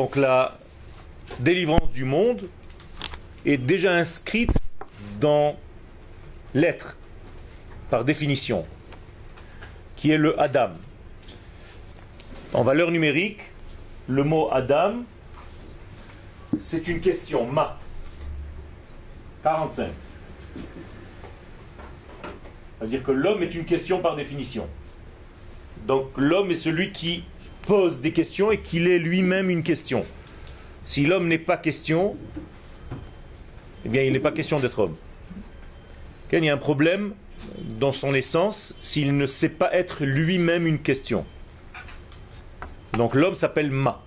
Donc la délivrance du monde est déjà inscrite dans l'être, par définition, qui est le Adam. En valeur numérique, le mot Adam, c'est une question, ma. 45. Ça veut dire que l'homme est une question par définition. Donc l'homme est celui qui pose des questions et qu'il est lui-même une question. Si l'homme n'est pas question, eh bien il n'est pas question d'être homme. Il y a un problème dans son essence s'il ne sait pas être lui-même une question. Donc l'homme s'appelle Ma.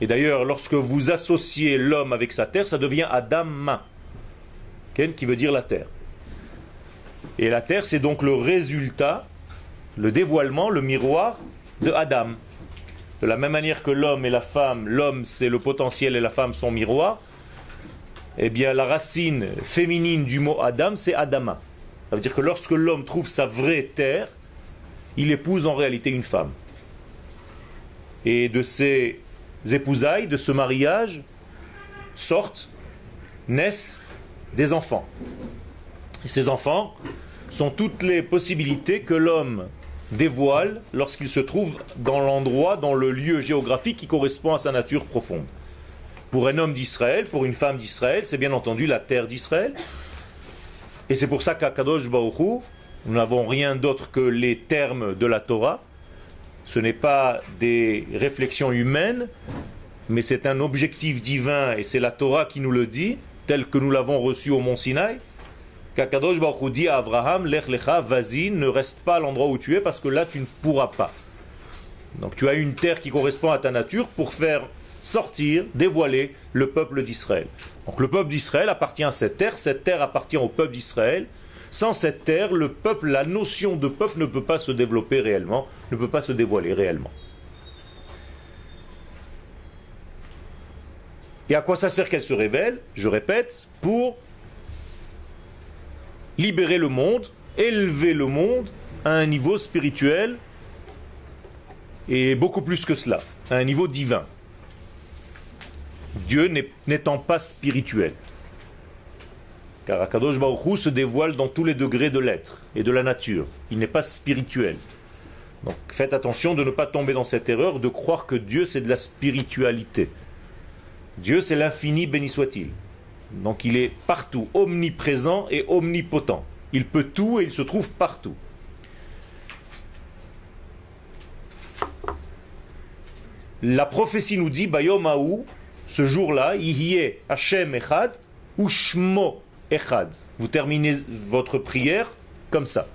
Et d'ailleurs, lorsque vous associez l'homme avec sa terre, ça devient Adam Ma, qui veut dire la terre. Et la terre, c'est donc le résultat, le dévoilement, le miroir de Adam. De la même manière que l'homme et la femme, l'homme c'est le potentiel et la femme son miroir, eh bien la racine féminine du mot Adam, c'est Adama. Ça veut dire que lorsque l'homme trouve sa vraie terre, il épouse en réalité une femme. Et de ces épousailles, de ce mariage, sortent, naissent des enfants. Et ces enfants sont toutes les possibilités que l'homme dévoile lorsqu'il se trouve dans l'endroit, dans le lieu géographique qui correspond à sa nature profonde. Pour un homme d'Israël, pour une femme d'Israël, c'est bien entendu la terre d'Israël. Et c'est pour ça qu'à Kadosh Baruch nous n'avons rien d'autre que les termes de la Torah. Ce n'est pas des réflexions humaines, mais c'est un objectif divin et c'est la Torah qui nous le dit, tel que nous l'avons reçu au Mont Sinaï. Qu'Akadosh Baruch dit à Abraham, Lech lecha, vas-y, ne reste pas à l'endroit où tu es parce que là tu ne pourras pas. Donc tu as une terre qui correspond à ta nature pour faire sortir, dévoiler le peuple d'Israël. Donc le peuple d'Israël appartient à cette terre, cette terre appartient au peuple d'Israël. Sans cette terre, le peuple, la notion de peuple ne peut pas se développer réellement, ne peut pas se dévoiler réellement. Et à quoi ça sert qu'elle se révèle? Je répète, pour libérer le monde, élever le monde à un niveau spirituel et beaucoup plus que cela, à un niveau divin. Dieu n'étant pas spirituel. Car Akadosh Baruch se dévoile dans tous les degrés de l'être et de la nature. Il n'est pas spirituel. Donc faites attention de ne pas tomber dans cette erreur de croire que Dieu c'est de la spiritualité. Dieu c'est l'infini, béni soit-il. Donc il est partout, omniprésent et omnipotent. Il peut tout et il se trouve partout. La prophétie nous dit, Bayomaou, ce jour-là, Yihye Hashem Echad ou Shmo Echad. Vous terminez votre prière comme ça.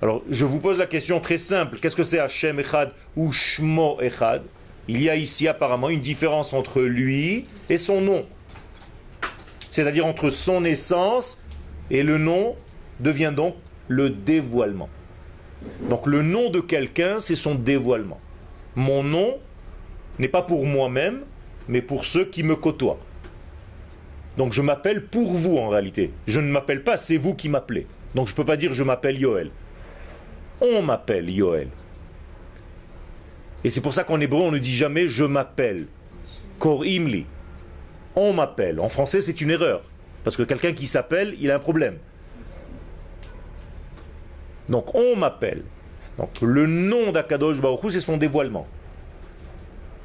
Alors, je vous pose la question très simple. Qu'est-ce que c'est Hashem Echad ou Shmo Echad? Il y a ici apparemment une différence entre lui et son nom c'est-à-dire entre son essence et le nom devient donc le dévoilement. Donc le nom de quelqu'un, c'est son dévoilement. Mon nom n'est pas pour moi-même, mais pour ceux qui me côtoient. Donc je m'appelle pour vous en réalité. Je ne m'appelle pas, c'est vous qui m'appelez. Donc je ne peux pas dire je m'appelle Yoel. On m'appelle Yoel. Et c'est pour ça qu'en hébreu on ne dit jamais je m'appelle. Kor imli on m'appelle. En français, c'est une erreur. Parce que quelqu'un qui s'appelle, il a un problème. Donc, on m'appelle. Donc, le nom d'Akadosh Baruch c'est son dévoilement.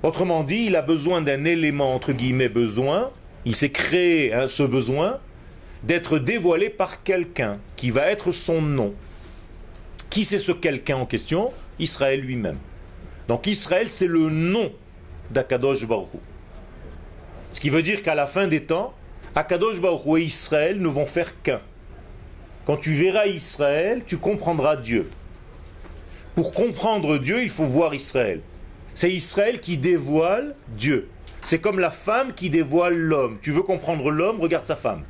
Autrement dit, il a besoin d'un élément, entre guillemets, besoin. Il s'est créé hein, ce besoin d'être dévoilé par quelqu'un qui va être son nom. Qui c'est ce quelqu'un en question? Israël lui-même. Donc Israël, c'est le nom d'Akadosh Baruch ce qui veut dire qu'à la fin des temps, Akadosh Baruch et Israël ne vont faire qu'un. Quand tu verras Israël, tu comprendras Dieu. Pour comprendre Dieu, il faut voir Israël. C'est Israël qui dévoile Dieu. C'est comme la femme qui dévoile l'homme. Tu veux comprendre l'homme, regarde sa femme.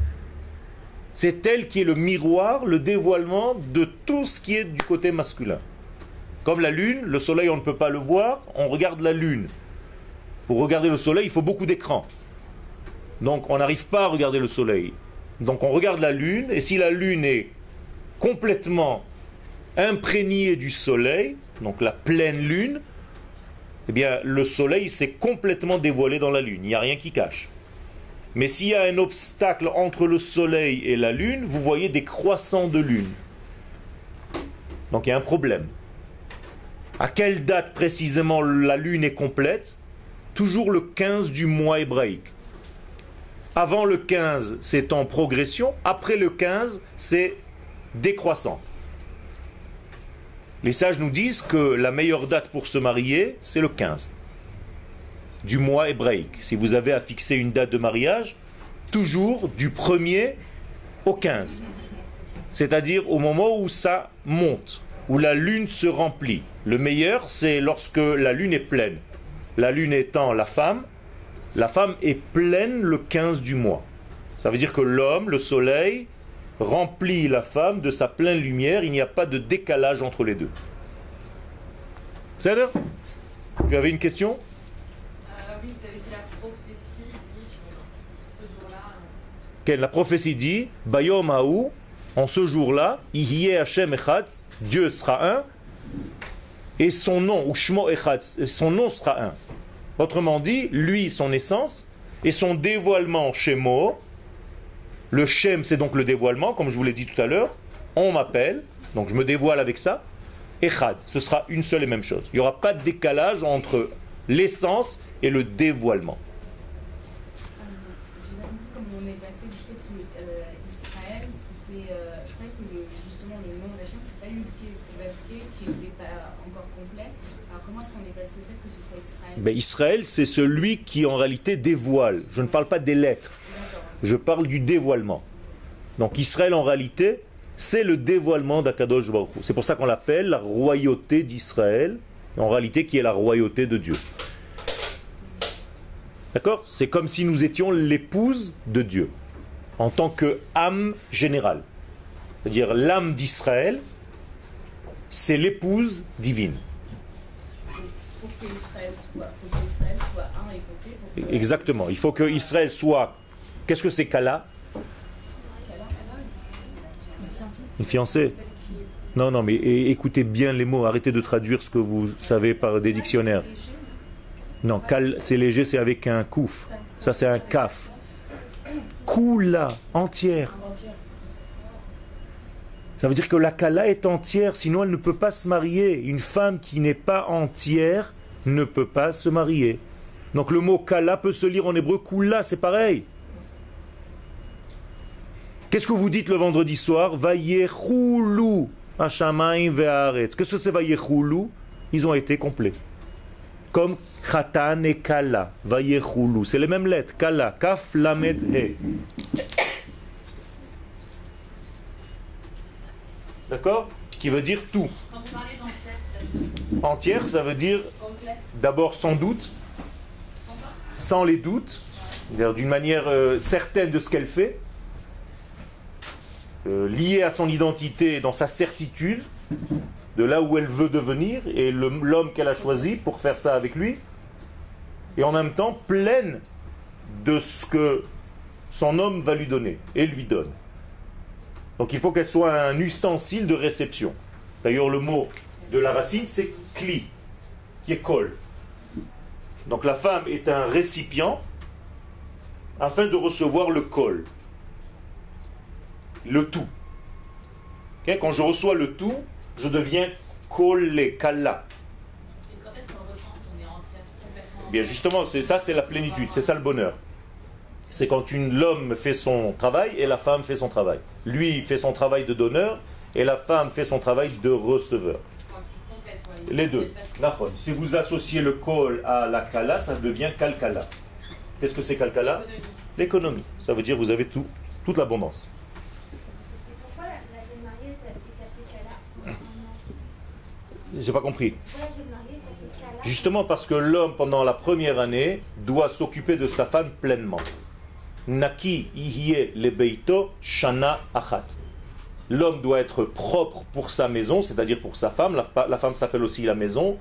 C'est elle qui est le miroir, le dévoilement de tout ce qui est du côté masculin. Comme la lune, le soleil on ne peut pas le voir, on regarde la lune. Pour regarder le soleil, il faut beaucoup d'écrans. Donc on n'arrive pas à regarder le soleil. Donc on regarde la lune, et si la lune est complètement imprégnée du soleil, donc la pleine lune, eh bien le soleil s'est complètement dévoilé dans la lune, il n'y a rien qui cache. Mais s'il y a un obstacle entre le soleil et la lune, vous voyez des croissants de lune. Donc il y a un problème. À quelle date précisément la lune est complète? Toujours le 15 du mois hébraïque. Avant le 15, c'est en progression. Après le 15, c'est décroissant. Les sages nous disent que la meilleure date pour se marier, c'est le 15 du mois hébraïque. Si vous avez à fixer une date de mariage, toujours du 1er au 15. C'est-à-dire au moment où ça monte, où la lune se remplit. Le meilleur, c'est lorsque la lune est pleine. La lune étant la femme, la femme est pleine le 15 du mois. Ça veut dire que l'homme, le soleil, remplit la femme de sa pleine lumière, il n'y a pas de décalage entre les deux. C'est Tu avais une question? Euh, Oui, vous avez dit la prophétie dit ce jour-là. Euh. La prophétie dit Bayom Haou, en ce jour-là, Hashem Echad, Dieu sera un, et son nom, ou Shmo Echad, son nom sera un. Autrement dit, lui, son essence, et son dévoilement Shemo, le Shem, c'est donc le dévoilement, comme je vous l'ai dit tout à l'heure. On m'appelle, donc je me dévoile avec ça. Echad, ce sera une seule et même chose. Il n'y aura pas de décalage entre l'essence et le dévoilement. Comme on est passé du fait que euh, Israël, c'était, euh, je croyais que justement le nom d'Hachem, c'est pas Yudke qui n'était pas encore complet. Alors comment est-ce qu'on est passé au fait que ce soit Israël Israël, c'est celui qui en réalité dévoile. Je ne parle pas des lettres. Je parle du dévoilement. Donc Israël en réalité, c'est le dévoilement d'Akadosh Baruch C'est pour ça qu'on l'appelle la royauté d'Israël, en réalité qui est la royauté de Dieu. D'accord? C'est comme si nous étions l'épouse de Dieu, en tant que âme générale. C'est-à-dire l'âme d'Israël, c'est l'épouse divine. Pour que Israël soit, soit un et complet. Exactement. Il faut que Israël soit Qu'est-ce que c'est Kala? Une fiancée Non, non, mais écoutez bien les mots, arrêtez de traduire ce que vous savez par des dictionnaires. Non, Kal, c'est léger, c'est avec un kouf. Ça, c'est un kaf. Kula, entière. Ça veut dire que la kala est entière, sinon elle ne peut pas se marier. Une femme qui n'est pas entière ne peut pas se marier. Donc le mot kala peut se lire en hébreu kula, c'est pareil. Qu'est-ce que vous dites le vendredi soir? Vayechulu Hashamaim Qu'est-ce que c'est Vayechulu? Ils ont été complets. Comme Khatan et Kala. Vayechulu. C'est les mêmes lettres. Kala. Kaf, Lamed, He. D'accord? Qui veut dire tout. Quand vous parlez d'entière, Entière, ça veut dire d'abord sans doute, sans les doutes, d'une manière euh, certaine de ce qu'elle fait. Euh, liée à son identité, dans sa certitude, de là où elle veut devenir, et l'homme qu'elle a choisi pour faire ça avec lui, et en même temps pleine de ce que son homme va lui donner, et lui donne. Donc il faut qu'elle soit un ustensile de réception. D'ailleurs, le mot de la racine, c'est kli, qui est kol. Donc la femme est un récipient afin de recevoir le col le tout. Quand je reçois le tout, je deviens collé, kala. Bien justement, c'est ça, c'est la plénitude, c'est ça le bonheur. C'est quand l'homme fait son travail et la femme fait son travail. Lui fait son travail de donneur et la femme fait son travail de receveur. Les deux. Si vous associez le kol à la kala, ça devient kalkala. Qu'est-ce que c'est kalkala L'économie. Ça veut dire vous avez tout, toute l'abondance. J'ai pas compris. Justement parce que l'homme, pendant la première année, doit s'occuper de sa femme pleinement. Naki le beito shana achat. L'homme doit être propre pour sa maison, c'est-à-dire pour sa femme. La, femme s'appelle aussi la maison.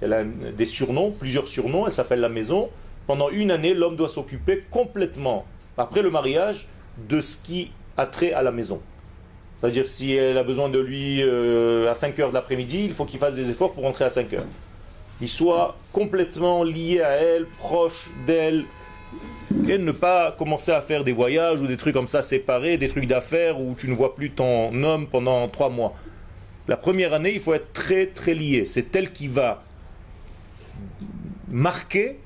Elle a des surnoms, plusieurs surnoms. Elle s'appelle la maison. Pendant une année, l'homme doit s'occuper complètement, après le mariage, de ce qui a trait à la maison. C'est-à-dire, si elle a besoin de lui euh, à 5 heures de l'après-midi, il faut qu'il fasse des efforts pour rentrer à 5 heures. il soit complètement lié à elle, proche d'elle, et ne pas commencer à faire des voyages ou des trucs comme ça séparés, des trucs d'affaires où tu ne vois plus ton homme pendant trois mois. La première année, il faut être très très lié. C'est elle qui va marquer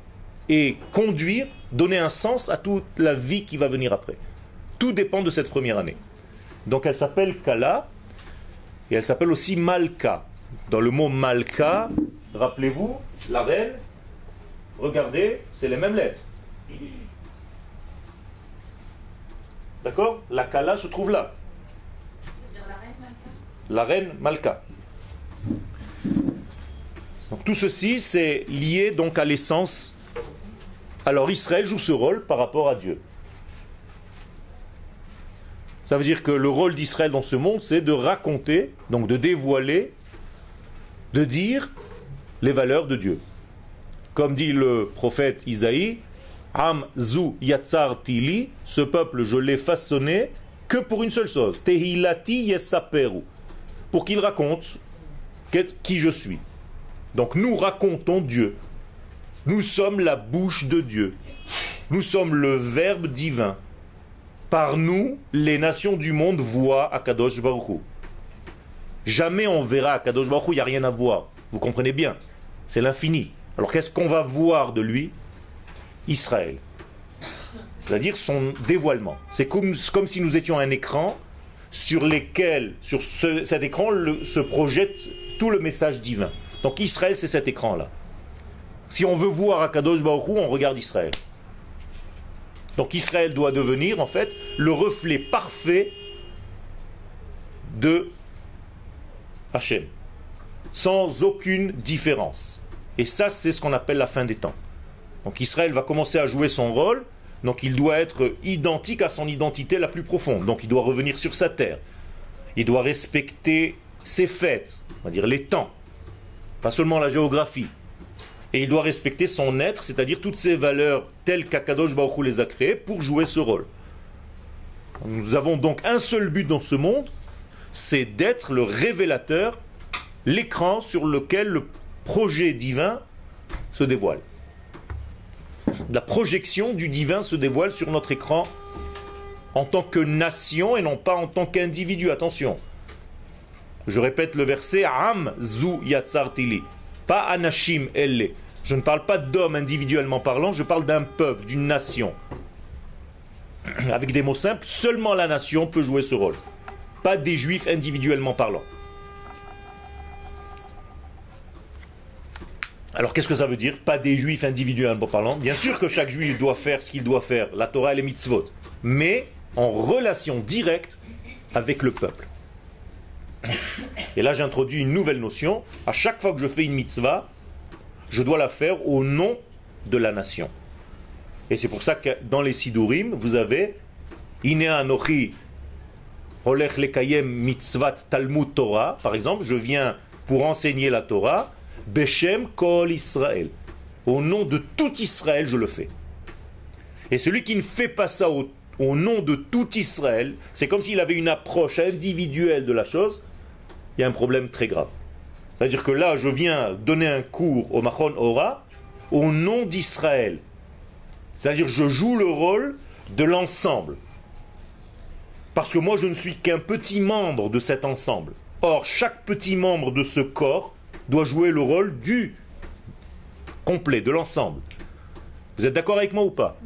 et conduire, donner un sens à toute la vie qui va venir après. Tout dépend de cette première année. Donc elle s'appelle Kala et elle s'appelle aussi Malka. Dans le mot Malka, rappelez-vous, la reine, regardez, c'est les mêmes lettres. D'accord? La Kala se trouve là. La reine Malka. Donc tout ceci, c'est lié donc à l'essence. Alors Israël joue ce rôle par rapport à Dieu. Ça veut dire que le rôle d'Israël dans ce monde, c'est de raconter, donc de dévoiler, de dire les valeurs de Dieu. Comme dit le prophète Isaïe, Am zu yatsar tili, ce peuple je l'ai façonné que pour une seule chose, tehilati yesaperu, pour qu'il raconte qui je suis. Donc nous racontons Dieu. Nous sommes la bouche de Dieu. Nous sommes le Verbe divin. Par nous, les nations du monde voient Akadosh Baruch Jamais on verra Akadosh Baruch il n'y a rien à voir. Vous comprenez bien? C'est l'infini. Alors qu'est-ce qu'on va voir de lui? Israël. C'est-à-dire son dévoilement. C'est comme, si nous étions un écran sur lequel, sur cet écran, se projette tout le message divin. Donc Israël, c'est cet écran-là. Si on veut voir Akadosh Baruch on regarde Israël. Donc Israël doit devenir en fait le reflet parfait de Hachem, sans aucune différence. Et ça, c'est ce qu'on appelle la fin des temps. Donc Israël va commencer à jouer son rôle, donc il doit être identique à son identité la plus profonde. Donc il doit revenir sur sa terre. Il doit respecter ses fêtes, on va dire les temps, pas seulement la géographie. Et il doit respecter son être, c'est-à-dire toutes ses valeurs telles qu'Akadosh Baruch les a créées pour jouer ce rôle. Nous avons donc un seul but dans ce monde, c'est d'être le révélateur, l'écran sur lequel le projet divin se dévoile. La projection du divin se dévoile sur notre écran en tant que nation et non pas en tant qu'individu. Attention. Je répète le verset Am zu yatsartili. Pas anashim elle. Je ne parle pas d'homme individuellement parlant, je parle d'un peuple, d'une nation. Avec des mots simples, seulement la nation peut jouer ce rôle. Pas des juifs individuellement parlant. Alors qu'est-ce que ça veut dire Pas des juifs individuellement parlant. Bien sûr que chaque juif doit faire ce qu'il doit faire, la Torah et les mitzvot, mais en relation directe avec le peuple. Et là j'introduis une nouvelle notion. À chaque fois que je fais une mitzvah, je dois la faire au nom de la nation. Et c'est pour ça que dans les Sidurim, vous avez Anochi Olech Lekayem Mitzvat Talmud Torah, par exemple, je viens pour enseigner la Torah, Beshem Kol Israël. Au nom de tout Israël, je le fais. Et celui qui ne fait pas ça au, nom de tout Israël, c'est comme s'il avait une approche individuelle de la chose, il y a un problème très grave. C'est-à-dire que là, je viens donner un cours au Machon Ora au nom d'Israël. C'est-à-dire que je joue le rôle de l'ensemble. Parce que moi, je ne suis qu'un petit membre de cet ensemble. Or, chaque petit membre de ce corps doit jouer le rôle du complet, de l'ensemble. Vous êtes d'accord avec moi ou pas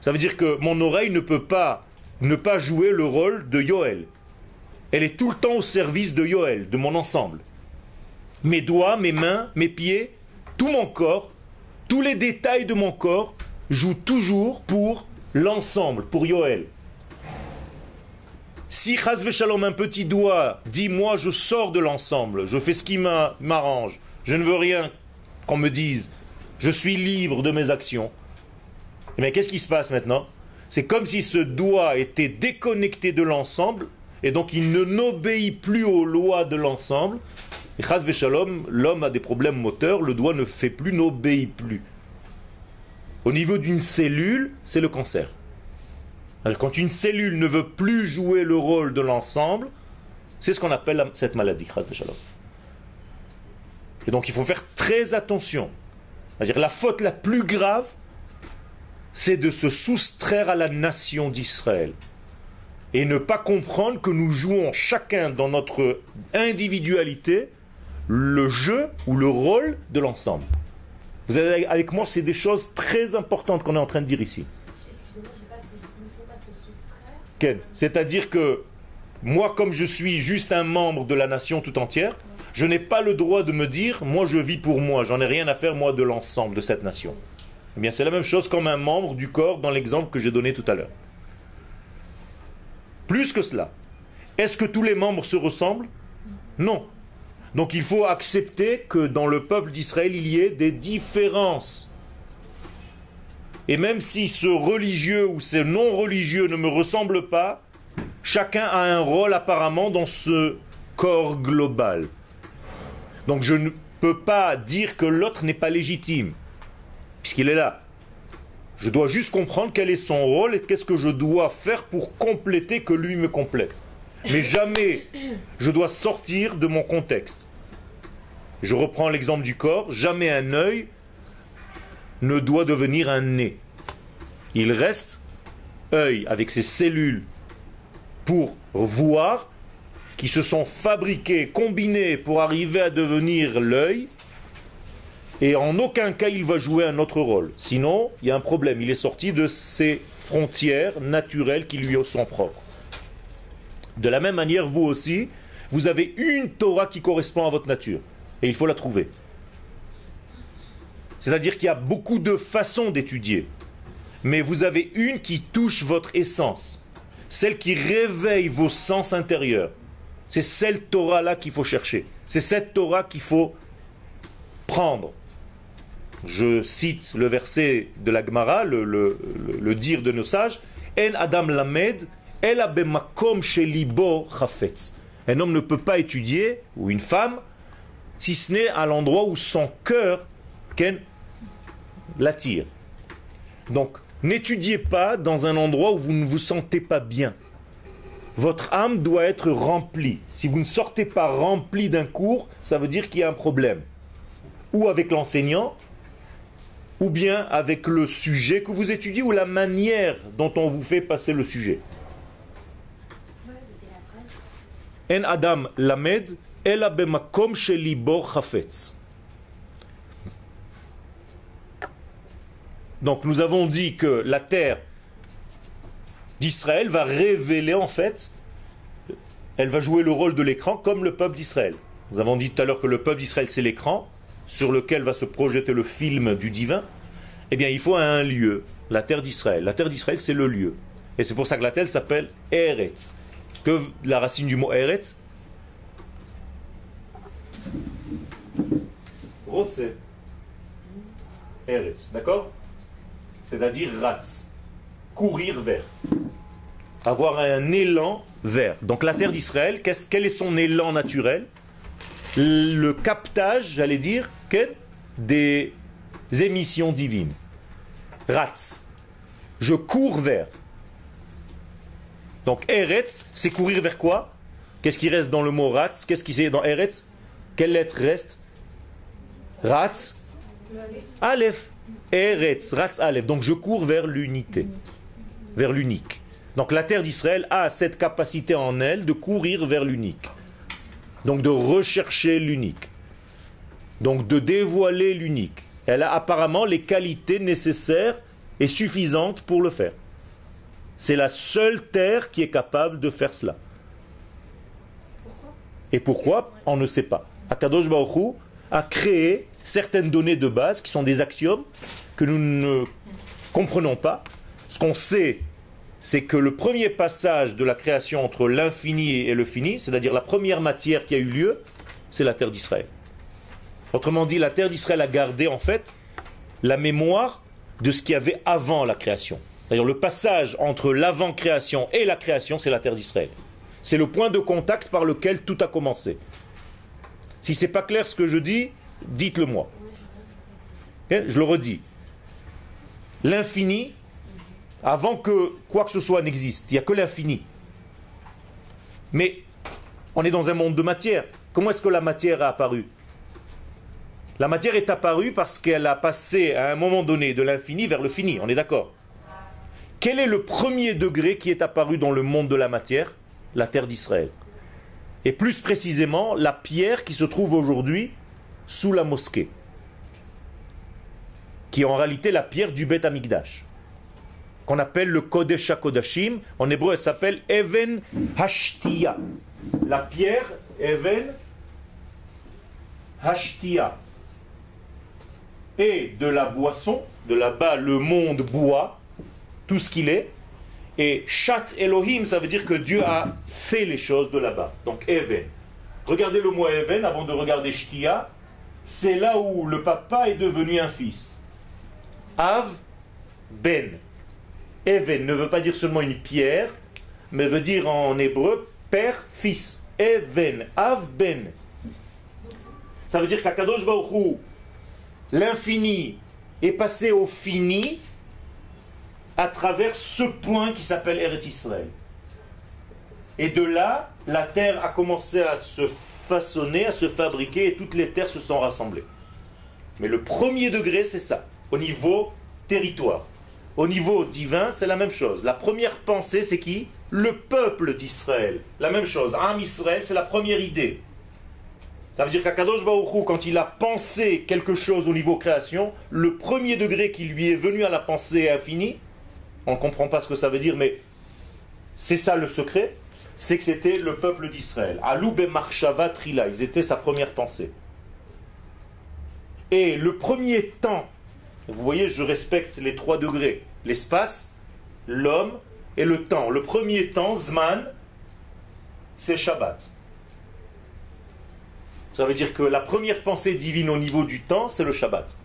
Ça veut dire que mon oreille ne peut pas ne pas jouer le rôle de Yoel. Elle est tout le temps au service de Yoel, de mon ensemble. Mes doigts, mes mains, mes pieds, tout mon corps, tous les détails de mon corps jouent toujours pour l'ensemble, pour Yoel. Si Shalom, un petit doigt, dit moi je sors de l'ensemble, je fais ce qui m'arrange, je ne veux rien qu'on me dise, je suis libre de mes actions, et eh bien qu'est-ce qui se passe maintenant? C'est comme si ce doigt était déconnecté de l'ensemble, et donc il ne n'obéit plus aux lois de l'ensemble. Et Shalom, l'homme a des problèmes moteurs, le doigt ne fait plus, n'obéit plus. Au niveau d'une cellule, c'est le cancer quand une cellule ne veut plus jouer le rôle de l'ensemble, c'est ce qu'on appelle cette maladie. Et donc il faut faire très attention. C'est-à-dire la faute la plus grave, c'est de se soustraire à la nation d'Israël et ne pas comprendre que nous jouons chacun dans notre individualité le jeu ou le rôle de l'ensemble. Vous êtes avec moi, c'est des choses très importantes qu'on est en train de dire ici. C'est-à-dire que moi, comme je suis juste un membre de la nation tout entière, je n'ai pas le droit de me dire, moi je vis pour moi, j'en ai rien à faire moi de l'ensemble de cette nation. Eh bien, c'est la même chose comme un membre du corps dans l'exemple que j'ai donné tout à l'heure. Plus que cela, est-ce que tous les membres se ressemblent? Non. Donc il faut accepter que dans le peuple d'Israël, il y ait des différences. Et même si ce religieux ou ce non-religieux ne me ressemble pas, chacun a un rôle apparemment dans ce corps global. Donc je ne peux pas dire que l'autre n'est pas légitime, puisqu'il est là. Je dois juste comprendre quel est son rôle et qu'est-ce que je dois faire pour compléter que lui me complète. Mais jamais je dois sortir de mon contexte. Je reprends l'exemple du corps, jamais un œil ne doit devenir un nez. Il reste œil avec ses cellules pour voir, qui se sont fabriquées, combinées pour arriver à devenir l'œil, et en aucun cas il va jouer un autre rôle. Sinon, il y a un problème. Il est sorti de ses frontières naturelles qui lui sont propres. De la même manière, vous aussi, vous avez une Torah qui correspond à votre nature. Et il faut la trouver. C'est-à-dire qu'il y a beaucoup de façons d'étudier. Mais vous avez une qui touche votre essence. Celle qui réveille vos sens intérieurs. C'est cette Torah-là qu'il faut chercher. C'est cette Torah qu'il faut prendre je cite le verset de la Gemara, le, dire de nos sages, En Adam Lamed, El Abemakom Shelibo Chafetz. Un homme ne peut pas étudier, ou une femme, si ce n'est à l'endroit où son cœur l'attire. Donc, n'étudiez pas dans un endroit où vous ne vous sentez pas bien. Votre âme doit être remplie. Si vous ne sortez pas rempli d'un cours, ça veut dire qu'il y a un problème. Ou avec l'enseignant, ou bien avec le sujet que vous étudiez ou la manière dont on vous fait passer le sujet. En Adam Lamed, Donc nous avons dit que la terre d'Israël va révéler en fait, elle va jouer le rôle de l'écran comme le peuple d'Israël. Nous avons dit tout à l'heure que le peuple d'Israël c'est l'écran, sur lequel va se projeter le film du divin, eh bien il faut un lieu, la terre d'Israël. La terre d'Israël, c'est le lieu. Et c'est pour ça que la terre s'appelle Eretz. Que la racine du mot Eretz Rotze. Eretz, d'accord? C'est-à-dire Ratz. Courir vers. Avoir un élan vers. Donc la terre d'Israël, quel est son élan naturel? Le captage, j'allais dire, des émissions divines. Ratz. Je cours vers. Donc Eretz, c'est courir vers quoi? Qu'est-ce qui reste dans le mot Ratz Qu'est-ce qui est dans Eretz? Quelle lettre reste? Ratz Aleph. Eretz, Ratz, Aleph. Donc je cours vers l'unité, vers l'unique. Donc la terre d'Israël a cette capacité en elle de courir vers l'unique. Donc de rechercher l'unique. Donc de dévoiler l'unique. Elle a apparemment les qualités nécessaires et suffisantes pour le faire. C'est la seule terre qui est capable de faire cela. Et pourquoi? On ne sait pas. Akadosh Baruch a créé certaines données de base qui sont des axiomes que nous ne comprenons pas. Ce qu'on sait, c'est que le premier passage de la création entre l'infini et le fini, c'est-à-dire la première matière qui a eu lieu, c'est la terre d'Israël. Autrement dit, la terre d'Israël a gardé en fait la mémoire de ce qu'il y avait avant la création. D'ailleurs, le passage entre l'avant-création et la création, c'est la terre d'Israël. C'est le point de contact par lequel tout a commencé. Si c'est pas clair ce que je dis, dites-le moi. Je le redis. L'infini avant que quoi que ce soit n'existe. Il n'y a que l'infini. Mais on est dans un monde de matière. Comment est-ce que la matière a apparu? La matière est apparue parce qu'elle a passé à un moment donné de l'infini vers le fini, on est d'accord? Quel est le premier degré qui est apparu dans le monde de la matière? La terre d'Israël. Et plus précisément, la pierre qui se trouve aujourd'hui sous la mosquée, qui est en réalité la pierre du Beth Amikdash, qu'on appelle le Kodesh HaKodashim. En hébreu, elle s'appelle Even Hashtia. La pierre, Even Hashtia. Et de la boisson, de là-bas, le monde boit tout ce qu'il est. Et Shat Elohim, ça veut dire que Dieu a fait les choses de là-bas. Donc Even. Regardez le mot Even avant de regarder Shtia. C'est là où le papa est devenu un fils. Av Ben. Even ne veut pas dire seulement une pierre, mais veut dire en hébreu père, fils. Even, Av Ben. Ça veut dire qu'Akadosh Baruch l'infini est passé au fini à travers ce point qui s'appelle Eretz Israël. Et de là, la terre a commencé à se façonner, à se fabriquer, et toutes les terres se sont rassemblées. Mais le premier degré, c'est ça, au niveau territoire. Au niveau divin, c'est la même chose. La première pensée, c'est qui? Le peuple d'Israël. La même chose. Am Israël, c'est la première idée. Ça veut dire qu'Akadosh Baruch quand il a pensé quelque chose au niveau création, le premier degré qui lui est venu à la pensée infinie, on ne comprend pas ce que ça veut dire, mais c'est ça le secret, c'est que c'était le peuple d'Israël. Aloube Marshava Trila, ils étaient sa première pensée. Et le premier temps, vous voyez, je respecte les trois degrés, l'espace, l'homme et le temps. Le premier temps, Zman, c'est Shabbat. Ça veut dire que la première pensée divine au niveau du temps, c'est le Shabbat.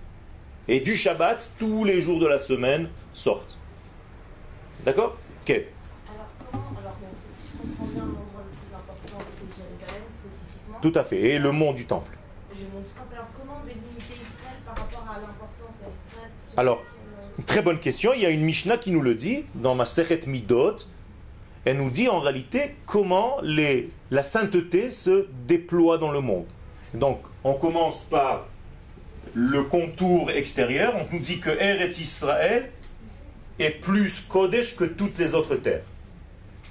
Et du Shabbat, tous les jours de la semaine sortent. D'accord? Ok. Alors, comment, alors si je comprends bien, l'endroit le plus important, c'est Jérusalem spécifiquement. Tout à fait. Et le mont du Temple. Et le mont du Temple. Alors, comment délimiter Israël par rapport à l'importance d'Israël Alors, très bonne question. Il y a une Mishnah qui nous le dit, dans ma Sechet Midot. Elle nous dit en réalité comment les, la sainteté se déploie dans le monde. Donc, on commence par le contour extérieur. On nous dit que Eretz Israël est plus Kodesh que toutes les autres terres.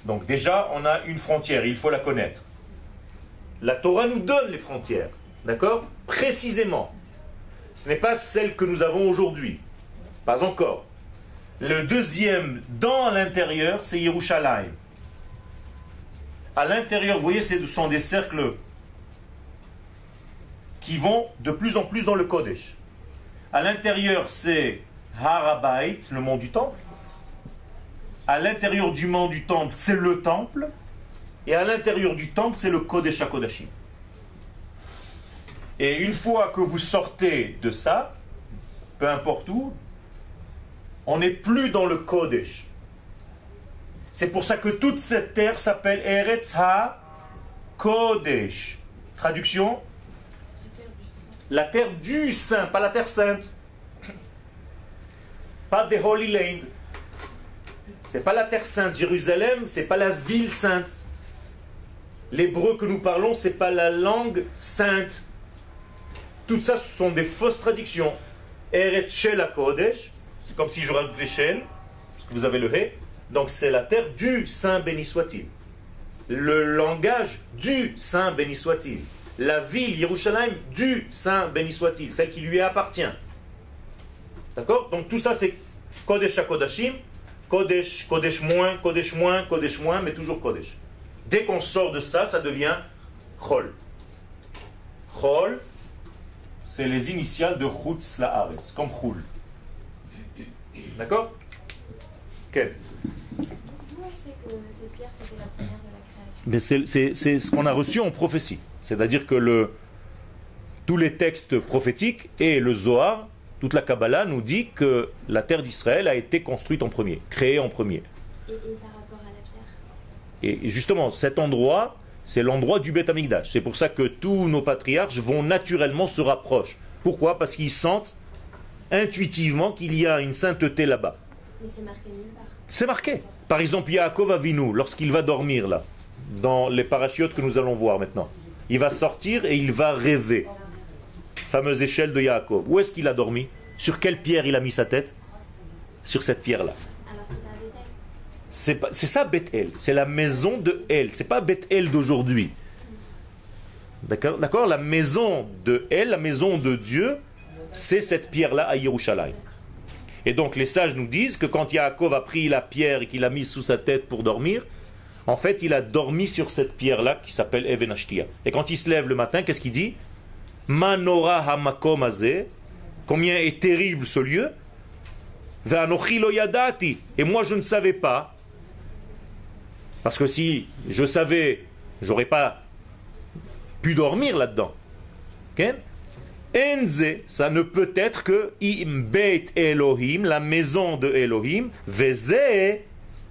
Donc déjà, on a une frontière, il faut la connaître. La Torah nous donne les frontières, d'accord? Précisément. Ce n'est pas celle que nous avons aujourd'hui. Pas encore. Le deuxième, dans l'intérieur, c'est Yerushalayim. À l'intérieur, vous voyez, ce sont des cercles qui vont de plus en plus dans le Kodesh. À l'intérieur, c'est Harabait, le mont du temple. À l'intérieur du mont du temple, c'est le temple. Et à l'intérieur du temple, c'est le Kodesh HaKodashim. Et une fois que vous sortez de ça, peu importe où, on n'est plus dans le Kodesh. C'est pour ça que toute cette terre s'appelle Eretz HaKodesh. Traduction La terre du Saint, pas la terre sainte. Pas des Holy Land. C'est pas la terre sainte. Jérusalem, c'est pas la ville sainte. L'hébreu que nous parlons, c'est pas la langue sainte. Tout ça, ce sont des fausses traductions. Eretz Shel Kodesh, c'est comme si je rajoutais Shel, parce que vous avez le He. Donc c'est la terre du Saint béni soit-il. Le langage du Saint béni soit-il. La ville, Yerushalayim, du Saint béni soit-il, celle qui lui appartient. D'accord? Donc tout ça c'est Kodesh à Kodashim, Kodesh, Kodesh moins, Kodesh moins, Kodesh moins, mais toujours Kodesh. Dès qu'on sort de ça, ça devient Chol. Chol, c'est les initiales de Chutz La'aretz, comme Chul. D'accord? Quel c'est ce qu'on a reçu en prophétie. C'est-à-dire que le, tous les textes prophétiques et le Zohar toute la Kabbalah nous dit que la terre d'Israël a été construite en premier, créée en premier. Et, par Et justement, cet endroit, c'est l'endroit du Beth Amikdash. C'est pour ça que tous nos patriarches vont naturellement se rapprocher. Pourquoi? Parce qu'ils sentent intuitivement qu'il y a une sainteté là-bas. Mais c'est marqué nulle part. C'est marqué. Par exemple, Yaakov Avinu, lorsqu'il va dormir là, dans les parachutes que nous allons voir maintenant, il va sortir et il va rêver. fameuse échelle de Yaakov. Où est-ce qu'il a dormi? Sur quelle pierre il a mis sa tête? Sur cette pierre-là. C'est ça Bethel, c'est la maison de El, c'est pas Bethel d'aujourd'hui. D'accord? La maison de El, la maison de Dieu, c'est cette pierre-là à Yerushalayim. Et donc les sages nous disent que quand Yaakov a pris la pierre et qu'il l'a mise sous sa tête pour dormir, en fait il a dormi sur cette pierre-là qui s'appelle Even Et quand il se lève le matin, qu'est-ce qu'il dit? Manora hamakom combien est terrible ce lieu? Et moi je ne savais pas parce que si je savais, j'aurais pas pu dormir là-dedans. Enze, ça ne peut être que Beit Elohim, la maison de Elohim, Veze,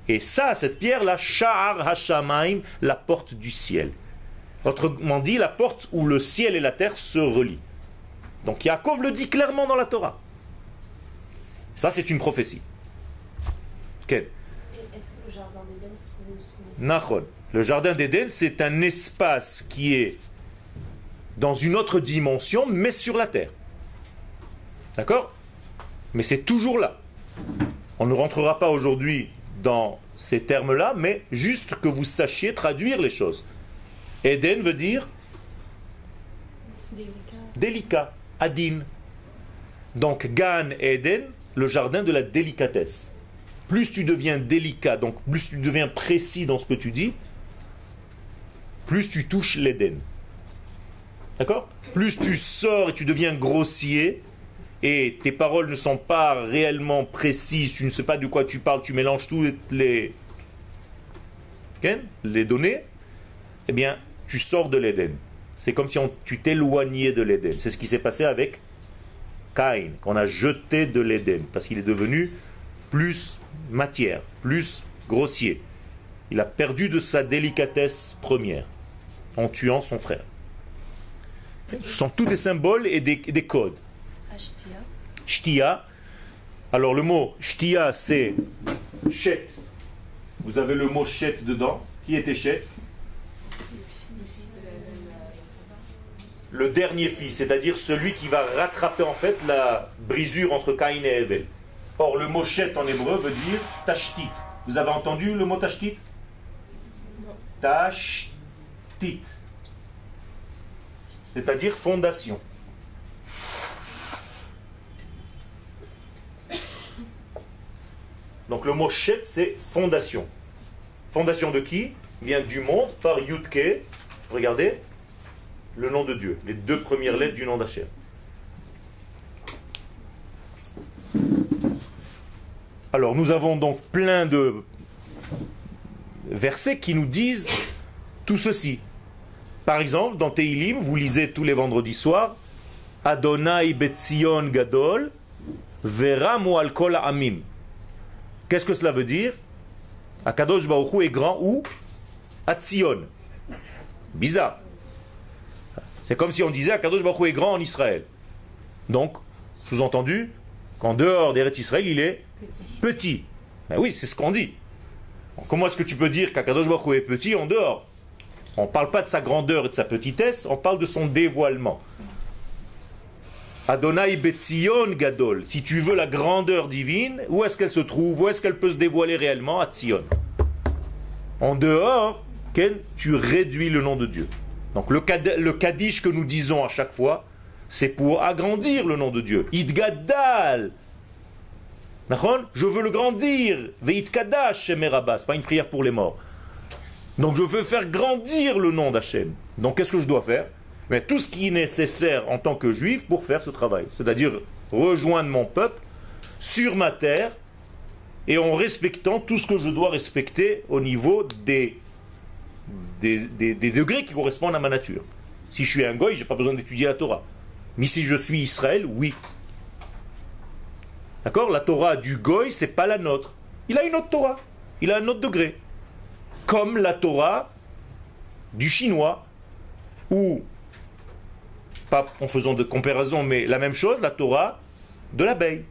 et ça, cette pierre-là, Sha'ar Hashamaim, la porte du ciel. Autrement dit, la porte où le ciel et la terre se relient. Donc Yaakov le dit clairement dans la Torah. Ça, c'est une prophétie. Quelle le jardin d'Éden, c'est un espace qui est dans une autre dimension, mais sur la terre. D'accord? Mais c'est toujours là. On ne rentrera pas aujourd'hui dans ces termes-là, mais juste que vous sachiez traduire les choses. Éden veut dire délicat, délicat adin. Donc Gan Eden, le jardin de la délicatesse plus tu deviens délicat, donc plus tu deviens précis dans ce que tu dis, plus tu touches l'Éden. D'accord? Plus tu sors et tu deviens grossier, et tes paroles ne sont pas réellement précises, tu ne sais pas de quoi tu parles, tu mélanges toutes les, les données, eh bien, tu sors de l'Éden. C'est comme si tu t'éloignais de l'Éden. C'est ce qui s'est passé avec Caïn, qu'on a jeté de l'Éden, parce qu'il est devenu plus matière, plus grossier. Il a perdu de sa délicatesse première en tuant son frère. Ce sont tous des symboles et des, codes. Shtia. Alors le mot shtia c'est chet. Vous avez le mot chet dedans. Qui était chet Le dernier fils, c'est-à-dire celui qui va rattraper en fait la brisure entre Caïn et Evel. Or, le mot chet en hébreu veut dire tashtit. Vous avez entendu le mot tashtit? Tashtit. C'est-à-dire fondation. Donc le mot chet, c'est fondation. Fondation de qui? Vient du monde par Yudke. Regardez, le nom de Dieu. Les deux premières lettres du nom d'Hachem. Alors nous avons donc plein de versets qui nous disent tout ceci. Par exemple, dans Teilim, vous lisez tous les vendredis soirs Adonai Betzion Gadol Vera al Kol Amim. Qu'est-ce que cela veut dire? Akadosh Baruch est grand où À Tzion. Bizarre. C'est comme si on disait Akadosh Baruch est grand en Israël. Donc, sous-entendu, qu'en dehors d'Eretz Israël, il est petit. Ben oui, c'est ce qu'on dit. Comment est-ce que tu peux dire qu'Akadosh Baruch est petit en dehors? On ne parle pas de sa grandeur et de sa petitesse, on parle de son dévoilement. Adonai Betzion Gadol. Si tu veux la grandeur divine, où est-ce qu'elle se trouve? Où est-ce qu'elle peut se dévoiler réellement? À Tzion. En dehors, tu réduis le nom de Dieu. Donc le, le Kaddish que nous disons à chaque fois, c'est pour agrandir le nom de Dieu. Idgadal je veux le grandir. Veit Kadash pas une prière pour les morts. Donc je veux faire grandir le nom d'Hachem. Donc qu'est-ce que je dois faire? Mais tout ce qui est nécessaire en tant que juif pour faire ce travail. C'est-à-dire rejoindre mon peuple sur ma terre et en respectant tout ce que je dois respecter au niveau des, des, des degrés qui correspondent à ma nature. Si je suis un goy, je n'ai pas besoin d'étudier la Torah. Mais si je suis Israël, oui, D'accord? La Torah du Goy, c'est pas la nôtre. Il a une autre Torah. Il a un autre degré. Comme la Torah du chinois, ou, pas en faisant de comparaison, mais la même chose, la Torah de l'abeille.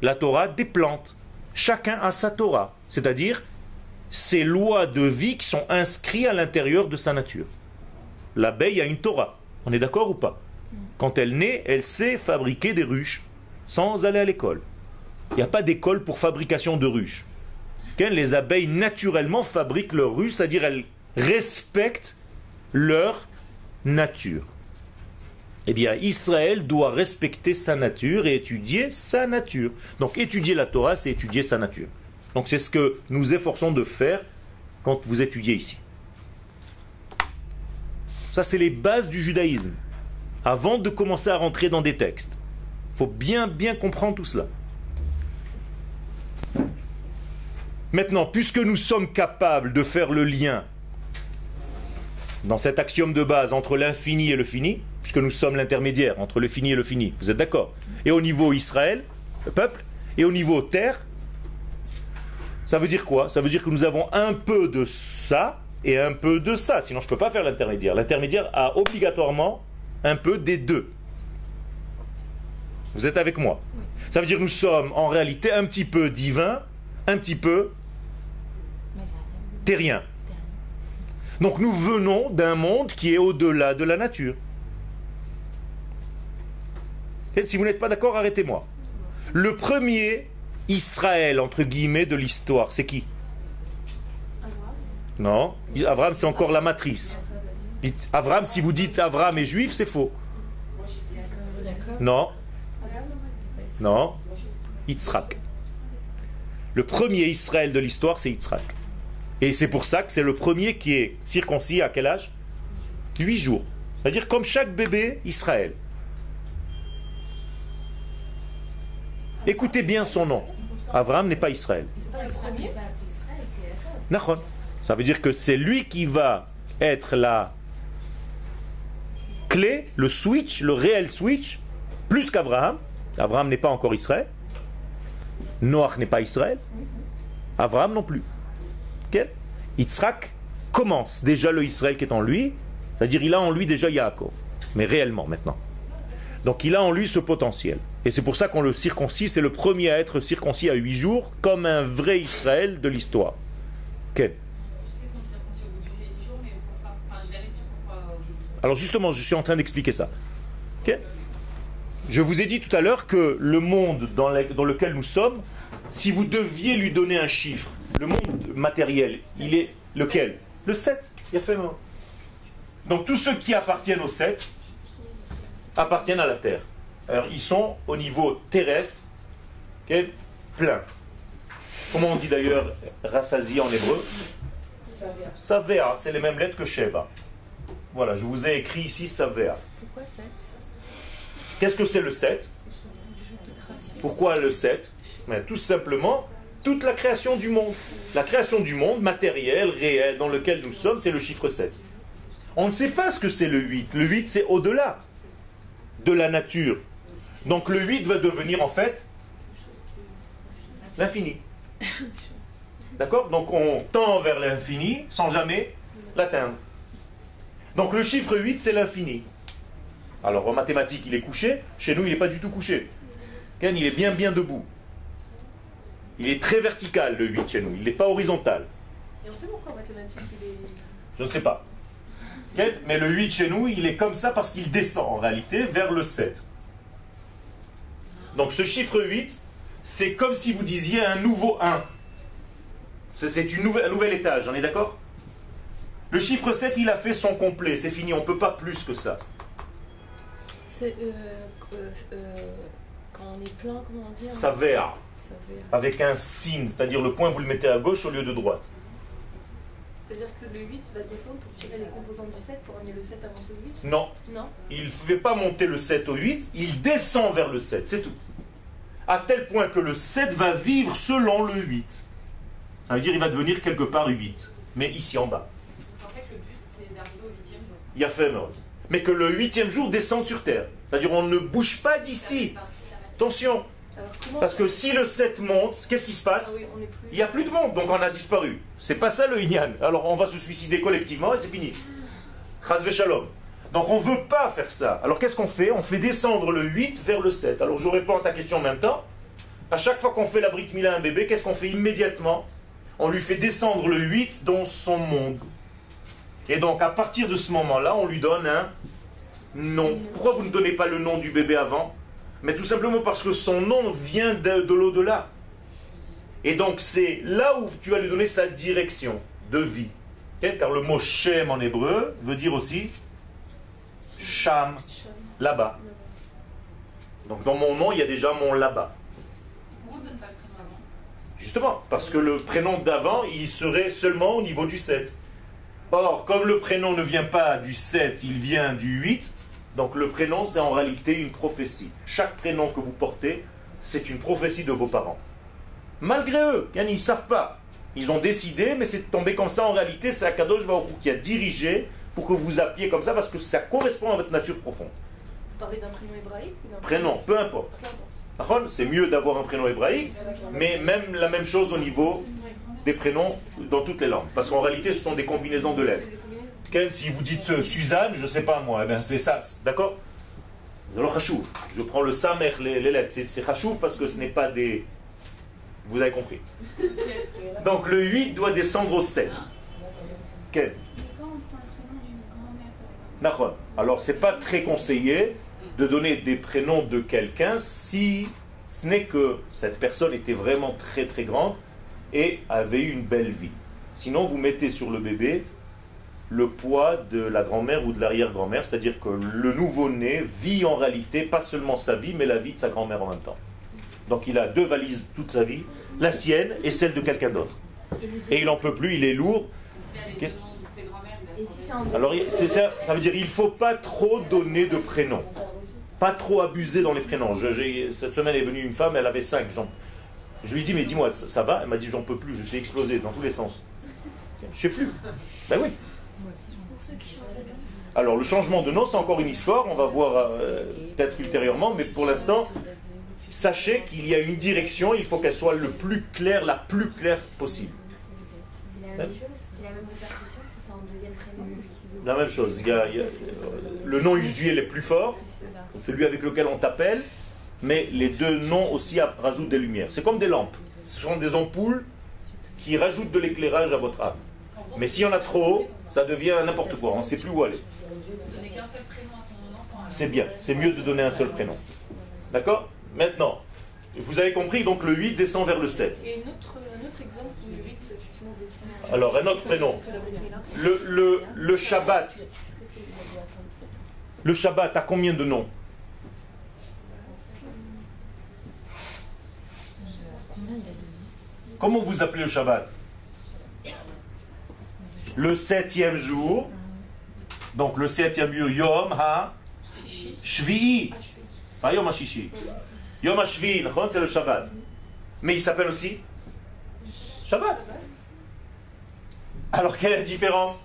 La Torah des plantes. Chacun a sa Torah. C'est-à-dire ses lois de vie qui sont inscrites à l'intérieur de sa nature. L'abeille a une Torah. On est d'accord ou pas? Quand elle naît, elle sait fabriquer des ruches sans aller à l'école. Il n'y a pas d'école pour fabrication de ruches. Les abeilles naturellement fabriquent leurs ruches, c'est-à-dire elles respectent leur nature. Eh bien, Israël doit respecter sa nature et étudier sa nature. Donc, étudier la Torah, c'est étudier sa nature. Donc, c'est ce que nous efforçons de faire quand vous étudiez ici. Ça, c'est les bases du judaïsme. Avant de commencer à rentrer dans des textes, il faut bien, bien comprendre tout cela. Maintenant, puisque nous sommes capables de faire le lien dans cet axiome de base entre l'infini et le fini, puisque nous sommes l'intermédiaire entre le fini et le fini, vous êtes d'accord? Et au niveau Israël, le peuple, et au niveau terre, ça veut dire quoi? Ça veut dire que nous avons un peu de ça et un peu de ça, sinon je ne peux pas faire l'intermédiaire. L'intermédiaire a obligatoirement un peu des deux. Vous êtes avec moi Ça veut dire que nous sommes en réalité un petit peu divin, un petit peu terrien. Donc nous venons d'un monde qui est au-delà de la nature. si vous n'êtes pas d'accord, arrêtez-moi. Le premier Israël, entre guillemets, de l'histoire, c'est qui? Non, Abraham, c'est encore la matrice. Abraham, si vous dites Abraham est juif, c'est faux. Non. Non. Yitzhak. Le premier Israël de l'histoire, c'est Yitzhak. Et c'est pour ça que c'est le premier qui est circoncis à quel âge? Huit jours. C'est-à-dire comme chaque bébé Israël. Écoutez bien son nom. Abraham n'est pas Israël. Ça veut dire que c'est lui qui va être la clé, le switch, le réel switch, plus qu'Abraham. Abraham n'est pas encore Israël. Noach n'est pas Israël. Abraham non plus. Yitzhak commence déjà le Israël qui est en lui, c'est-à-dire il a en lui déjà Yaakov, mais réellement maintenant. Donc il a en lui ce potentiel. Et c'est pour ça qu'on le circoncis, c'est le premier à être circoncis à huit jours, comme un vrai Israël de l'histoire. Alors justement, je suis en train d'expliquer ça. Je vous ai dit tout à l'heure que le monde dans, lequel nous sommes, si vous deviez lui donner un chiffre, le monde matériel, il est lequel Le 7. Il a fait Donc tous ceux qui appartiennent au 7 appartiennent à la Terre. Alors ils sont au niveau terrestre, plein. Comment on dit d'ailleurs rassasi en hébreu Savea, c'est les mêmes lettres que Sheva. Voilà, je vous ai écrit ici Savea. Pourquoi 7 Qu'est-ce que c'est le 7 Pourquoi le 7 Mais Tout simplement, toute la création du monde. La création du monde, matériel, réel, dans lequel nous sommes, c'est le chiffre 7. On ne sait pas ce que c'est le 8. Le 8, c'est au-delà de la nature. Donc le 8 va devenir en fait l'infini. D'accord? Donc on tend vers l'infini sans jamais l'atteindre. Donc le chiffre 8, c'est l'infini. Alors en mathématiques, il est couché. Chez nous, il n'est pas du tout couché. Ken, il est bien, bien debout. Il est très vertical, le 8 chez nous. Il n'est pas horizontal. Et on sait pourquoi en mathématiques, il est... Je ne sais pas. Mais le 8 chez nous, il est comme ça parce qu'il descend en réalité vers le 7. Donc ce chiffre 8, c'est comme si vous disiez un nouveau 1. C'est un nouvel étage, on est d'accord? Le chiffre 7, il a fait son complet, c'est fini, on ne peut pas plus que ça. C'est euh, euh, euh, quand on est plein, comment on dit Ça Avec un signe, c'est-à-dire le point, vous le mettez à gauche au lieu de droite. C'est-à-dire que le 8 va descendre pour tirer les composants du 7 pour amener le 7 avant le 8 Non. Non. Il ne fait pas monter le 7 au 8, il descend vers le 7, c'est tout. À tel point que le 7 va vivre selon le 8. Ça veut dire qu'il va devenir quelque part 8, mais ici en bas. En fait, le but, c'est d'arriver au 8e jour. Il y a fait Mais que le 8e jour descende sur Terre. C'est-à-dire on ne bouge pas d'ici. Attention, parce que si le 7 monte, qu'est-ce qui se passe ah Il n'y a plus de monde, donc on a disparu. C'est pas ça le Inyan. Alors on va se suicider collectivement et c'est fini. Chazve shalom. Donc on ne veut pas faire ça. Alors qu'est-ce qu'on fait? On fait descendre le 8 vers le 7. Alors je réponds à ta question en même temps. À chaque fois qu'on fait la Brit Mila à un bébé, qu'est-ce qu'on fait immédiatement? On lui fait descendre le 8 dans son monde. Et donc à partir de ce moment-là, on lui donne un Non. Pourquoi vous ne donnez pas le nom du bébé avant? Mais tout simplement parce que son nom vient de, de l'au-delà. Et donc c'est là où tu vas lui donner sa direction de vie. Car le mot Shem en hébreu veut dire aussi Sham, là-bas. Donc dans mon nom, il y a déjà mon là-bas. Pourquoi on donne pas le prénom avant Justement, parce que le prénom d'avant, il serait seulement au niveau du 7. Or, comme le prénom ne vient pas du 7, il vient du 8, donc le prénom, c'est en réalité une prophétie. Chaque prénom que vous portez, c'est une prophétie de vos parents. Malgré eux, ils ne savent pas. Ils ont décidé, mais c'est tombé comme ça. En réalité, c'est Akadosh Baruch qui a dirigé pour que vous vous appeliez comme ça, parce que ça correspond à votre nature profonde. Vous parlez d'un prénom hébraïque ou d'un Prénom, peu importe. C'est mieux d'avoir un prénom hébraïque, mais même la même chose au niveau des prénoms dans toutes les langues. Parce qu'en réalité, ce sont des combinaisons de lettres. Ken, si vous dites euh, Suzanne, je sais pas moi, eh c'est ça, d'accord Alors je prends le samer, les, les lettres, c'est- Khashouf parce que ce n'est pas des... Vous avez compris. Donc le 8 doit descendre au 7. Ken. Alors, c'est pas très conseillé de donner des prénoms de quelqu'un si ce n'est que cette personne était vraiment très très grande et avait eu une belle vie. Sinon, vous mettez sur le bébé le poids de la grand-mère ou de l'arrière-grand-mère, c'est-à-dire que le nouveau-né vit en réalité pas seulement sa vie, mais la vie de sa grand-mère en même temps. Donc il a deux valises toute sa vie, la sienne et celle de quelqu'un d'autre. Et il en peut plus, il est lourd, alors, c'est ça, ça veut dire il faut pas trop donner de prénoms. Pas trop abuser dans les prénoms. Je- cette semaine est venue une femme, elle avait cinq. Je lui ai dit, mais dis-moi, ça, ça va Elle m'a dit, j'en peux plus, je suis explosé dans tous les sens. Je sais plus. Ben oui. Alors, le changement de nom, c'est encore une histoire. On va voir euh, peut-être ultérieurement, mais pour l'instant, sachez qu'il y a une direction. Il faut qu'elle soit le plus claire, la plus claire possible. La même chose, c'est la même répercussion, c'est un deuxième prénom. La même chose. Il y a- il y a- le nom usuel est plus fort. celui avec lequel on t'appelle, mais les deux noms aussi rajoutent des lumières. C'est comme des lampes. Ce sont des ampoules qui rajoutent de l'éclairage à votre âme. Mais s'il y en a trop, ça devient n'importe quoi. On ne sait plus où aller. C'est bien. C'est mieux de donner un seul prénom. D'accord? Maintenant, vous avez compris, donc le 8 descend vers le 7. Et une autre, un autre exemple où le 8 effectivement descend. Alors, un autre prénom. Le. Le, le, Shabbat. Le Shabbat a combien de noms Combien il y a de noms Comment vous appelez le Shabbat Le septième jour. Donc le septième jour, Yom Ha Shvi'i. Pas Yom HaShishi. Yom HaShvi'i, c'est le Shabbat. Mais il s'appelle aussi Shabbat. Alors quelle est différence?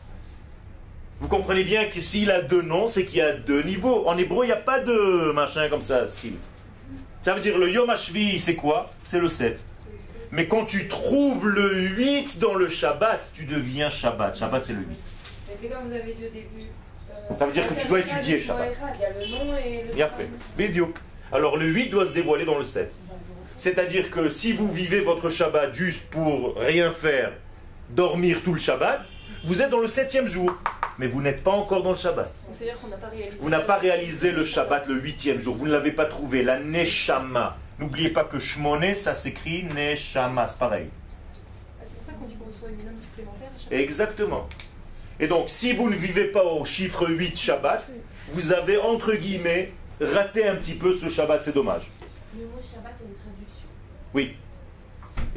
Vous comprenez bien que s'il a deux noms, c'est qu'il y a deux niveaux. En hébreu, il n'y a pas de machin comme ça, style. Ça veut dire le Yom HaShvi'i, c'est quoi? C'est le 7. Mais quand tu trouves le 8 dans le Shabbat, tu deviens Shabbat. Shabbat, c'est le 8. Mais c'est comme vous avez dit au début. euh, Ça veut dire que tu dois étudier Il Shabbat. y a le nom et le. Bien fait. Bidiouk. Alors le 8 doit se dévoiler dans le 7. C'est-à-dire que si vous vivez votre Shabbat juste pour rien faire, dormir tout le Shabbat, vous êtes dans le septième jour. Mais vous n'êtes pas encore dans le Shabbat. Donc, C'est-à-dire qu'on n'a pas réalisé. Vous n'avez pas réalisé le Shabbat le huitième jour. Vous ne l'avez pas trouvé. La Neshama. N'oubliez pas que Shmoné, ça s'écrit Neshama. C'est pareil. Ah, C'est pour ça qu'on dit qu'on reçoit une âme supplémentaire Exactement. Et donc, si vous ne vivez pas au chiffre 8 Shabbat, vous avez, entre guillemets, raté un petit peu ce Shabbat. C'est dommage. Le mot Shabbat a une traduction. Oui.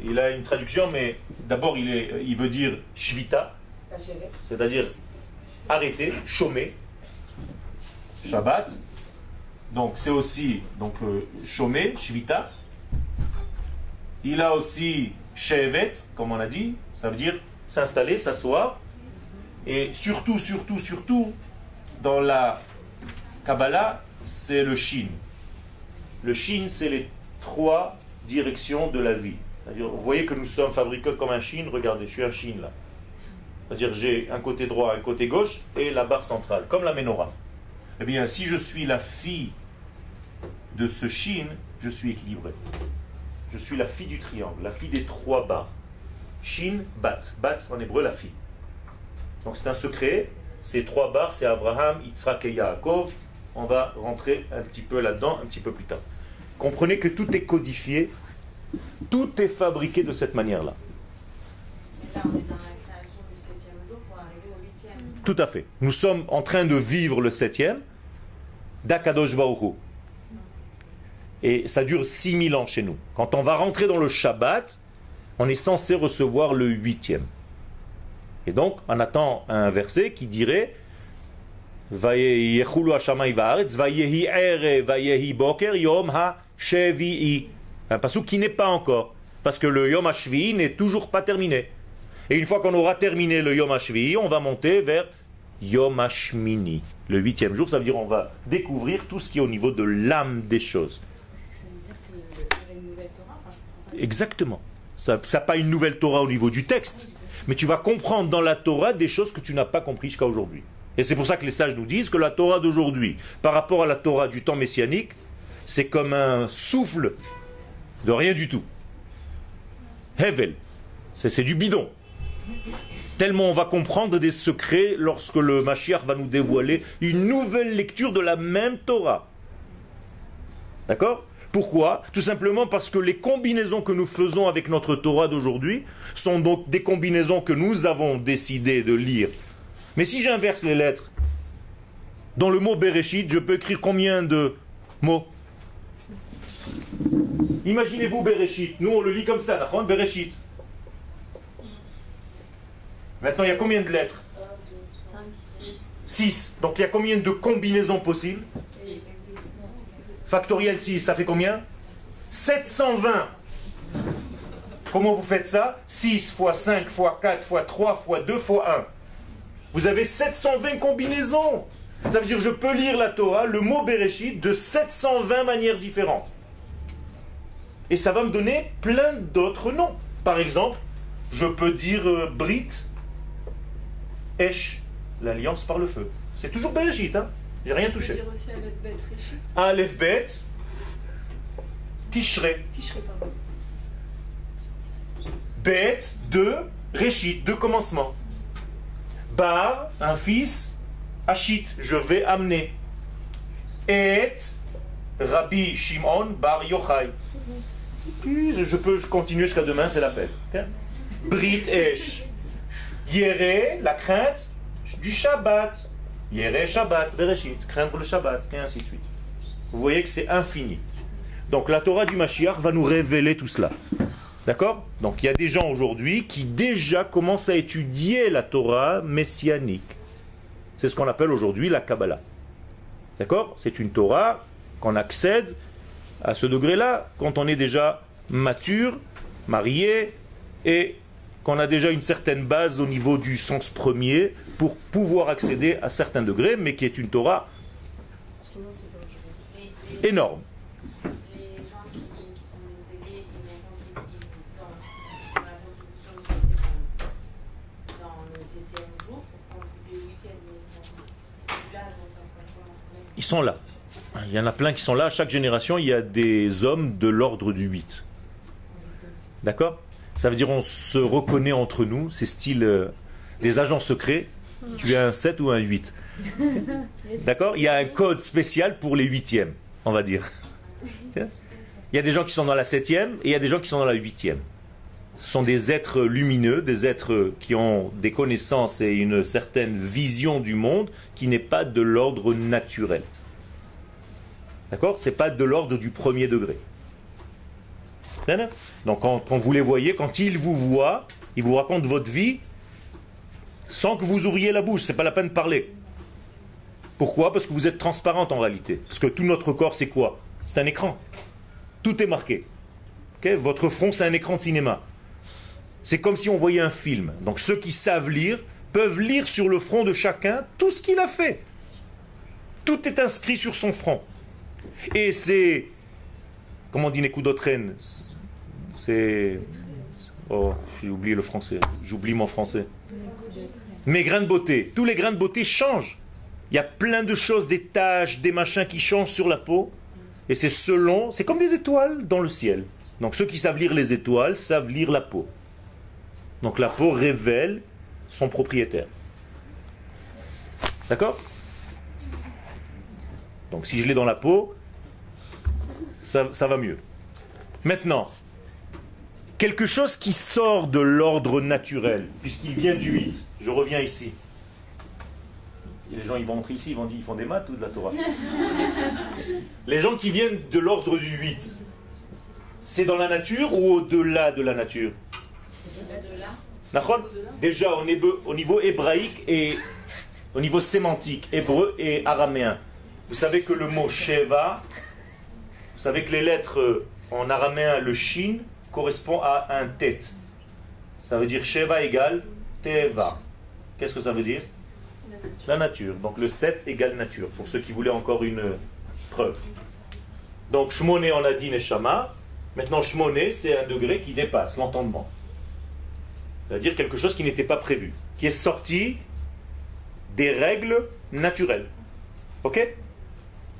Il a une traduction, mais d'abord, il, est- il veut dire Shvita, c'est-à-dire arrêter, chômer. Shabbat. Donc, c'est aussi donc, euh, chômer, Shvita. Il a aussi Shevet, comme on a dit, ça veut dire s'installer, s'asseoir. Et surtout, surtout, surtout, dans la Kabbalah, c'est le Shin. Le Shin, c'est les trois directions de la vie. Vous voyez que nous sommes fabriqués comme un Shin. Regardez, je suis un Shin là. C'est-à-dire, j'ai un côté droit, un côté gauche et la barre centrale, comme la menorah. Eh bien, si je suis la fille de ce Shin, je suis équilibré. Je suis la fille du triangle, la fille des trois barres. Shin, bat. Bat en hébreu, la fille. Donc c'est un secret. Ces trois barres, c'est Abraham, Yitzhak et Yaakov. on va rentrer un petit peu là-dedans, un petit peu plus tard. Comprenez que tout est codifié, tout est fabriqué de cette manière-là. Là, on est dans la création du septième jour pour arriver au huitième. Tout à fait. Nous sommes en train de vivre le septième d'Akadosh Baruch. Et ça dure 6000 ans chez nous. Quand on va rentrer dans le Shabbat, on est censé recevoir le huitième. Et donc, on attend un verset qui dirait. Un passage qui n'est pas encore. Parce que le yom ha-shvi'i n'est toujours pas terminé. Et une fois qu'on aura terminé le yom ha-shvi'i, on va monter vers yom ha-shmini. Le huitième jour, ça veut dire on va découvrir tout ce qui est au niveau de l'âme des choses. Ça veut dire qu'il y aurait une nouvelle Torah. Exactement. Ça n'a pas une nouvelle Torah au niveau du texte, mais tu vas comprendre dans la Torah des choses que tu n'as pas compris jusqu'à aujourd'hui. Et c'est pour ça que les sages nous disent que la Torah d'aujourd'hui, par rapport à la Torah du temps messianique, c'est comme un souffle de rien du tout. Hevel. C'est du bidon. Tellement on va comprendre des secrets lorsque le Mashiach va nous dévoiler une nouvelle lecture de la même Torah. D'accord? Pourquoi? Tout simplement parce que les combinaisons que nous faisons avec notre Torah d'aujourd'hui sont donc des combinaisons que nous avons décidé de lire. Mais si j'inverse les lettres, dans le mot Bereshit, je peux écrire combien de mots? Imaginez-vous Bereshit. Nous, on le lit comme ça, Bereshit. Maintenant, il y a combien de lettres? 6. Donc, il y a combien de combinaisons possibles? Factoriel 6, ça fait combien? 720. Comment vous faites ça? 6 fois 5 fois 4 fois 3 fois 2 fois 1. Vous avez 720 combinaisons. Ça veut dire que je peux lire la Torah, le mot Bereshit, de 720 manières différentes. Et ça va me donner plein d'autres noms. Par exemple, je peux dire euh, Brit, Esh, l'alliance par le feu. C'est toujours Bereshit, hein J'ai rien touché. dire aussi Aleph Bet. Aleph Bet, pardon. Bet, deux, Réchit, deux commencements. Bar, un fils, Achit, je vais amener. Et, Rabbi Shimon Bar Yochai. Puis, je peux continuer jusqu'à demain, c'est la fête. Brit Esh. Yere, la crainte du Shabbat. Yere Shabbat, Bereshit, craindre le Shabbat, et ainsi de suite. Vous voyez que c'est infini. Donc la Torah du Mashiach va nous révéler tout cela. D'accord? Donc il y a des gens aujourd'hui qui déjà commencent à étudier la Torah messianique. C'est ce qu'on appelle aujourd'hui la Kabbalah. D'accord? C'est une Torah qu'on accède à ce degré-là quand on est déjà mature, marié et qu'on a déjà une certaine base au niveau du sens premier pour pouvoir accéder à certains degrés, mais qui est une Torah énorme. ils sont là, là. Il y en a plein qui sont là. Chaque génération, il y a des hommes de l'ordre du 8. D'accord? Ça veut dire on se reconnaît entre nous. C'est style euh, des agents secrets. Tu es un 7 ou un 8. D'accord? Il y a un code spécial pour les huitièmes, on va dire. Il y a des gens qui sont dans la septième et il y a des gens qui sont dans la huitième. Ce sont des êtres lumineux, des êtres qui ont des connaissances et une certaine vision du monde qui n'est pas de l'ordre naturel. D'accord? C'est pas de l'ordre du premier degré. Donc quand, vous les voyez, quand ils vous voient, ils vous racontent votre vie sans que vous ouvriez la bouche. C'est pas la peine de parler. Pourquoi? Parce que vous êtes transparente en réalité. Parce que tout notre corps, c'est quoi? C'est un écran. Tout est marqué. Votre front, c'est un écran de cinéma. C'est comme si on voyait un film. Donc ceux qui savent lire peuvent lire sur le front de chacun tout ce qu'il a fait. Tout est inscrit sur son front. Et c'est. Comment dit Nekudotren C'est. Oh, j'ai oublié le français. J'oublie mon français. Mes grains de beauté. Tous les grains de beauté changent. Il y a plein de choses, des taches, des machins qui changent sur la peau. Et c'est selon. C'est comme des étoiles dans le ciel. Donc ceux qui savent lire les étoiles savent lire la peau. Donc la peau révèle son propriétaire. D'accord? Donc si je l'ai dans la peau, ça, ça va mieux. Maintenant, quelque chose qui sort de l'ordre naturel, puisqu'il vient du 8, je reviens ici. Et les gens ils vont entrer ici, ils vont dire ils font des maths ou de la Torah? Les gens qui viennent de l'ordre du 8, c'est dans la nature ou au-delà de la nature? Déjà au niveau, au niveau hébraïque et au niveau sémantique, hébreu et araméen. Vous savez que le mot Sheva, vous savez que les lettres en araméen, le shin, correspond à un tête. Ça veut dire Sheva égale Teva. Qu'est-ce que ça veut dire? La nature. Donc le 7 égale nature, pour ceux qui voulaient encore une preuve. Donc Shmoné, on a dit Neshama. Maintenant, Shmoné, c'est un degré qui dépasse l'entendement. C'est-à-dire quelque chose qui n'était pas prévu, qui est sorti des règles naturelles. Ok?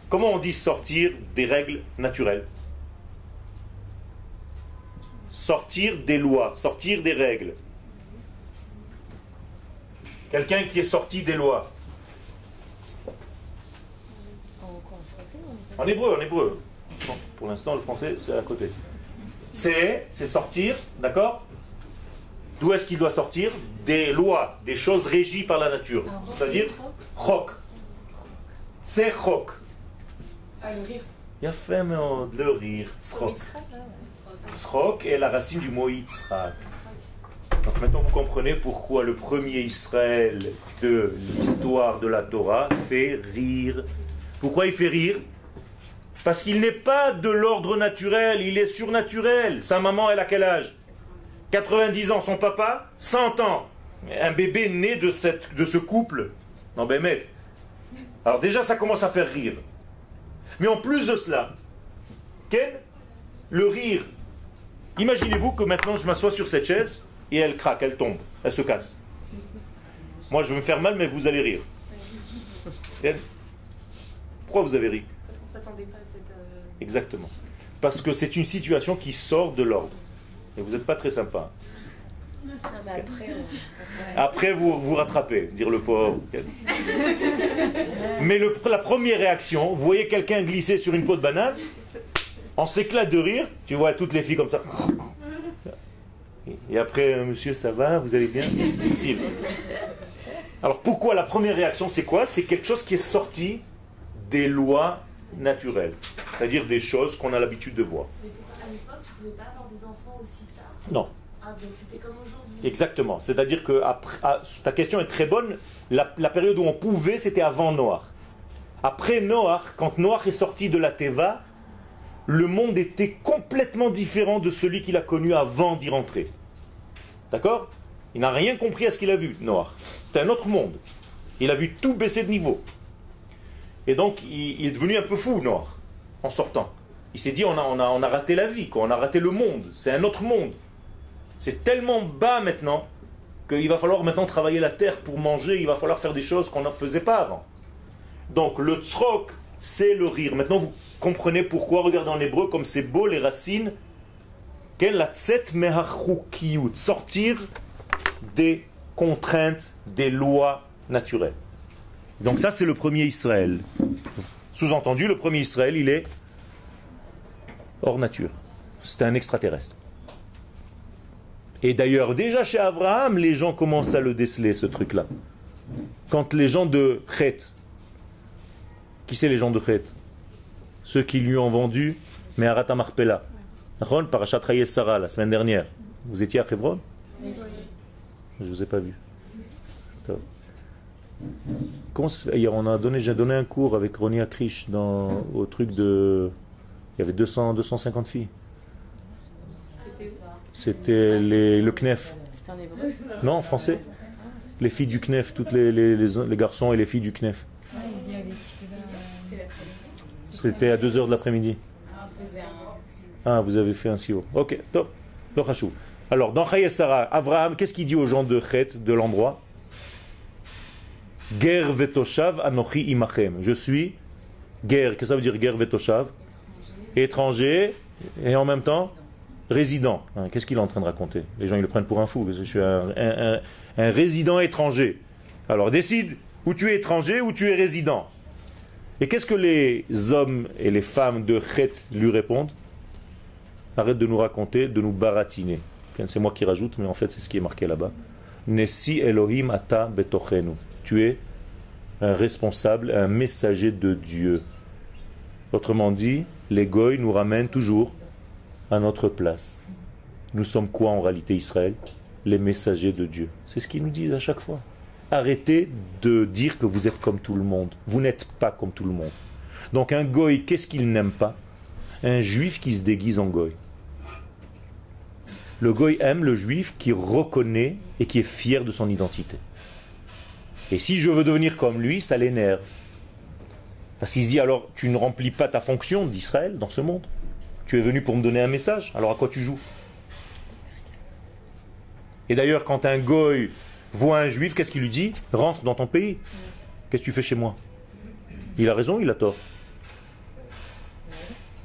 Comment on dit sortir des règles naturelles? Sortir des lois, sortir des règles. Quelqu'un qui est sorti des lois. En hébreu, en hébreu. pour l'instant, le français, c'est à côté. C'est, c'est sortir, d'accord? D'où est-ce qu'il doit sortir? Des lois, des choses régies par la nature. C'est-à-dire, chok. C'est chok. Ah, le rire. Il a fait le rire, tzrok. Tzrok est la racine du mot maintenant vous comprenez pourquoi le premier Israël de l'histoire de la Torah fait rire. Pourquoi il fait rire? Parce qu'il n'est pas de l'ordre naturel, il est surnaturel. Sa maman, elle a quel âge? 90 ans, son papa 100 ans. Un bébé né de ce couple. Non, ben, maître. Alors déjà, ça commence à faire rire. Mais en plus de cela, Ken, le rire. Imaginez-vous que maintenant je m'assois sur cette chaise et elle craque, elle tombe, elle se casse. Moi je vais me faire mal, mais vous allez rire. Pourquoi vous avez ri? Parce qu'on s'attendait pas à cette. euh, Exactement. Parce que c'est une situation qui sort de l'ordre. Et vous n'êtes pas très sympa. Non, mais après, on- Après, vous vous rattrapez, dire le pauvre. Mais le- la première réaction, vous voyez quelqu'un glisser sur une peau de banane, on s'éclate de rire, tu vois toutes les filles comme ça. Et après, euh, monsieur, ça va, vous allez bien? Style. Alors pourquoi la première réaction, c'est quoi? C'est quelque chose qui est sorti des lois naturelles, c'est-à-dire des choses qu'on a l'habitude de voir. Mais pourquoi, à l'époque, tu pouvais pas avoir des enfants aussi tard? Non, Ah, donc c'était comme aujourd'hui. Exactement. C'est-à-dire que après- ah, ta question est très bonne. La, la période où on pouvait, c'était avant Noach. Après Noach, quand Noach est sorti de la Teva, le monde était complètement différent de celui qu'il a connu avant d'y rentrer. D'accord? Il n'a rien compris à ce qu'il a vu, Noach. C'était un autre monde. Il a vu tout baisser de niveau. Et donc, il, est devenu un peu fou, Noach, en sortant. Il s'est dit, on a, on, a, on a raté la vie, quoi. on a raté le monde. C'est un autre monde. C'est tellement bas maintenant qu'il va falloir maintenant travailler la terre pour manger, il va falloir faire des choses qu'on ne faisait pas avant. Donc le tzrok, c'est le rire. Maintenant vous comprenez pourquoi, regardez en hébreu comme c'est beau les racines. La tset sortir des contraintes, des lois naturelles. Donc ça c'est le premier Israël. Sous-entendu, le premier Israël, il est hors nature. C'est un extraterrestre. Et d'ailleurs, déjà chez Abraham, les gens commencent à le déceler, ce truc-là. Quand les gens de Chet, qui c'est les gens de Chet? Ceux qui lui ont vendu Meharat Marpella. Rayes Sarah, la semaine dernière. Vous étiez à Hebron Je ne vous ai pas vu. Stop. Comment on a donné, j'ai donné un cours avec Ronnie Akrish dans, au truc de. Il y avait 200, 250 filles. C'était les- le CNEF. C'était en hébreu. Non, en français. Les filles du CNEF, toutes les, les- les- les garçons et les filles du CNEF. C'était à 2h de l'après-midi. Ah, vous avez fait un CEO. Ok, top. Le. Alors, dans Chayes Sarah, Abraham, qu'est-ce qu'il dit aux gens de Chet, de l'endroit? Ger vetoshav anochi imachem. Je suis Ger. Qu'est-ce que ça veut dire Ger vetoshav? Étranger et en même temps résident. Hein, Qu'est-ce qu'il est en train de raconter? Les gens ils le prennent pour un fou. parce que Je suis un résident étranger. Alors décide où tu es étranger ou tu es résident. Et qu'est-ce que les hommes et les femmes de Chet lui répondent? Arrête de nous raconter, de nous baratiner. C'est moi qui rajoute, mais en fait c'est ce qui est marqué là-bas. Nesi Elohim ata betochenu. Tu es un responsable, un messager de Dieu. Autrement dit, les nous ramènent toujours à notre place. Nous sommes quoi en réalité Israël? Les messagers de Dieu. C'est ce qu'ils nous disent à chaque fois. Arrêtez de dire que vous êtes comme tout le monde. Vous n'êtes pas comme tout le monde. Donc un goy, qu'est-ce qu'il n'aime pas? Un juif qui se déguise en goy. Le goy aime le juif qui reconnaît et qui est fier de son identité. Et si je veux devenir comme lui, ça l'énerve. Parce qu'il se dit alors, tu ne remplis pas ta fonction d'Israël dans ce monde. Tu es venu pour me donner un message, alors à quoi tu joues? Et d'ailleurs, quand un goy voit un juif, qu'est-ce qu'il lui dit? Rentre dans ton pays. Qu'est-ce que tu fais chez moi? Il a raison, il a tort?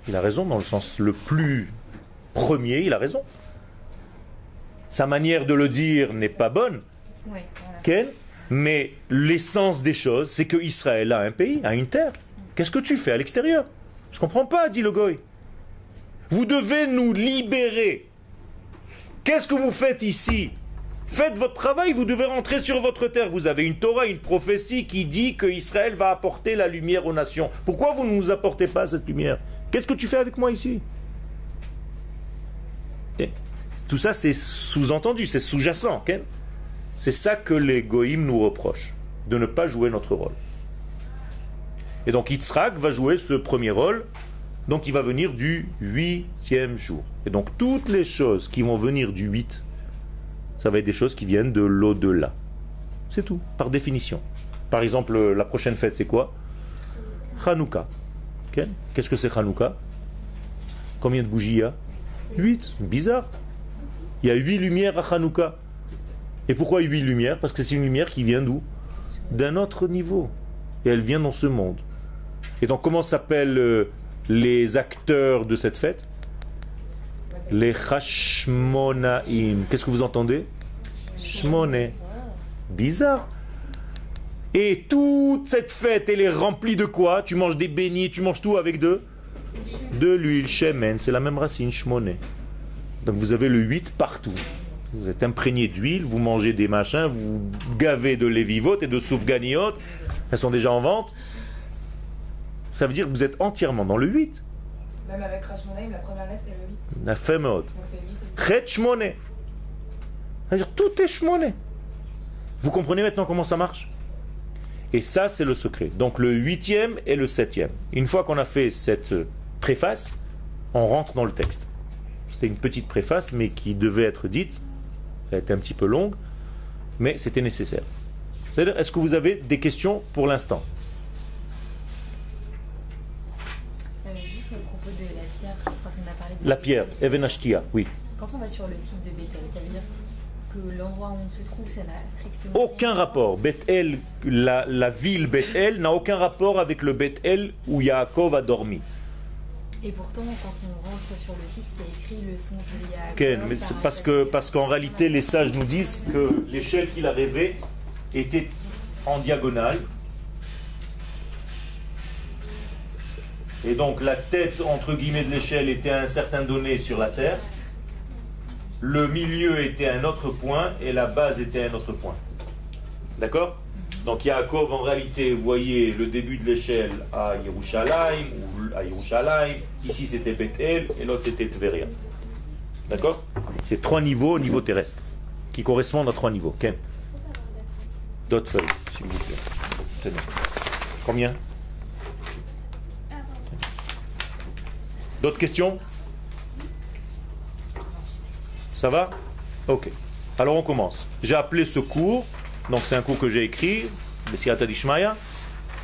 Il a raison dans le sens le plus premier, il a raison. Sa manière de le dire n'est pas bonne, voilà. Ken, mais l'essence des choses, c'est que Israël a un pays, a une terre. Qu'est-ce que tu fais à l'extérieur? Je comprends pas, dit le goy. Vous devez nous libérer. Qu'est-ce que vous faites ici? Faites votre travail, vous devez rentrer sur votre terre. Vous avez une Torah, une prophétie qui dit que Israël va apporter la lumière aux nations. Pourquoi vous ne nous apportez pas cette lumière? Qu'est-ce que tu fais avec moi ici? Ok. Tout ça, c'est sous-entendu, c'est sous-jacent. c'est ça que les goïms nous reprochent, de ne pas jouer notre rôle. Et donc Yitzhak va jouer ce premier rôle, donc il va venir du huitième jour. Et donc toutes les choses qui vont venir du 8, ça va être des choses qui viennent de l'au-delà. C'est tout, par définition. Par exemple, la prochaine fête, c'est quoi? Hanouka. Qu'est-ce que c'est Hanouka? Combien de bougies il y a? 8. Bizarre. Il y a huit lumières à Hanouka. Et pourquoi huit lumières? Parce que c'est une lumière qui vient d'où? D'un autre niveau. Et elle vient dans ce monde. Et donc comment s'appellent euh, les acteurs de cette fête? Les Hashmonaim. Qu'est-ce que vous entendez? Shmoné. Bizarre. Et toute cette fête, elle est remplie de quoi? Tu manges des beignets, tu manges tout avec de? De l'huile, shemen, c'est la même racine, shmoné. Donc vous avez le 8 partout. Vous êtes imprégné d'huile, vous mangez des machins, vous gavez de lévivotes et de soufganiotes. Elles sont déjà en vente. Ça veut dire que vous êtes entièrement dans le 8. Même avec Rashmonaim, la première lettre, c'est le 8. La femot. Donc c'est 8 et 8. Chet shmoné. C'est-à-dire tout est shmoné. Vous comprenez maintenant comment ça marche? Et ça, c'est le secret. Donc le huitième et le septième. Une fois qu'on a fait cette préface, on rentre dans le texte. C'était une petite préface, mais qui devait être dite. Elle était un petit peu longue, mais c'était nécessaire. C'est-à-dire, Est-ce que vous avez des questions pour l'instant Euh, juste à propos de la pierre, quand on a parlé de La pierre, Even Ashtia, oui. Quand on va sur le site de Bethel, ça veut dire que l'endroit où on se trouve, ça n'a strictement Aucun rapport. Bethel, la, la ville Bethel n'a aucun rapport avec le Bethel où Yaakov a dormi. Et pourtant, quand on rentre sur le site, il y a écrit le son de Yaakov. Ken, mais c'est parce qu'en réalité les sages nous disent que l'échelle qu'il a rêvée était en diagonale. Et donc la tête entre guillemets de l'échelle était à un certain donné sur la terre. Le milieu était un autre point et la base était un autre point. D'accord? Donc Yaakov en réalité voyait le début de l'échelle à Yerushalayim ou à Yerushalayim. Ici c'était Bethel et l'autre c'était Tveria. D'accord? C'est trois niveaux au niveau terrestre, qui correspondent à trois niveaux. D'autres feuilles, vous. Tenez. Combien? D'autres questions? Ça va? Ok. Alors on commence. J'ai appelé ce cours, donc c'est un cours que j'ai écrit, le Sirata d'Ishmaïa.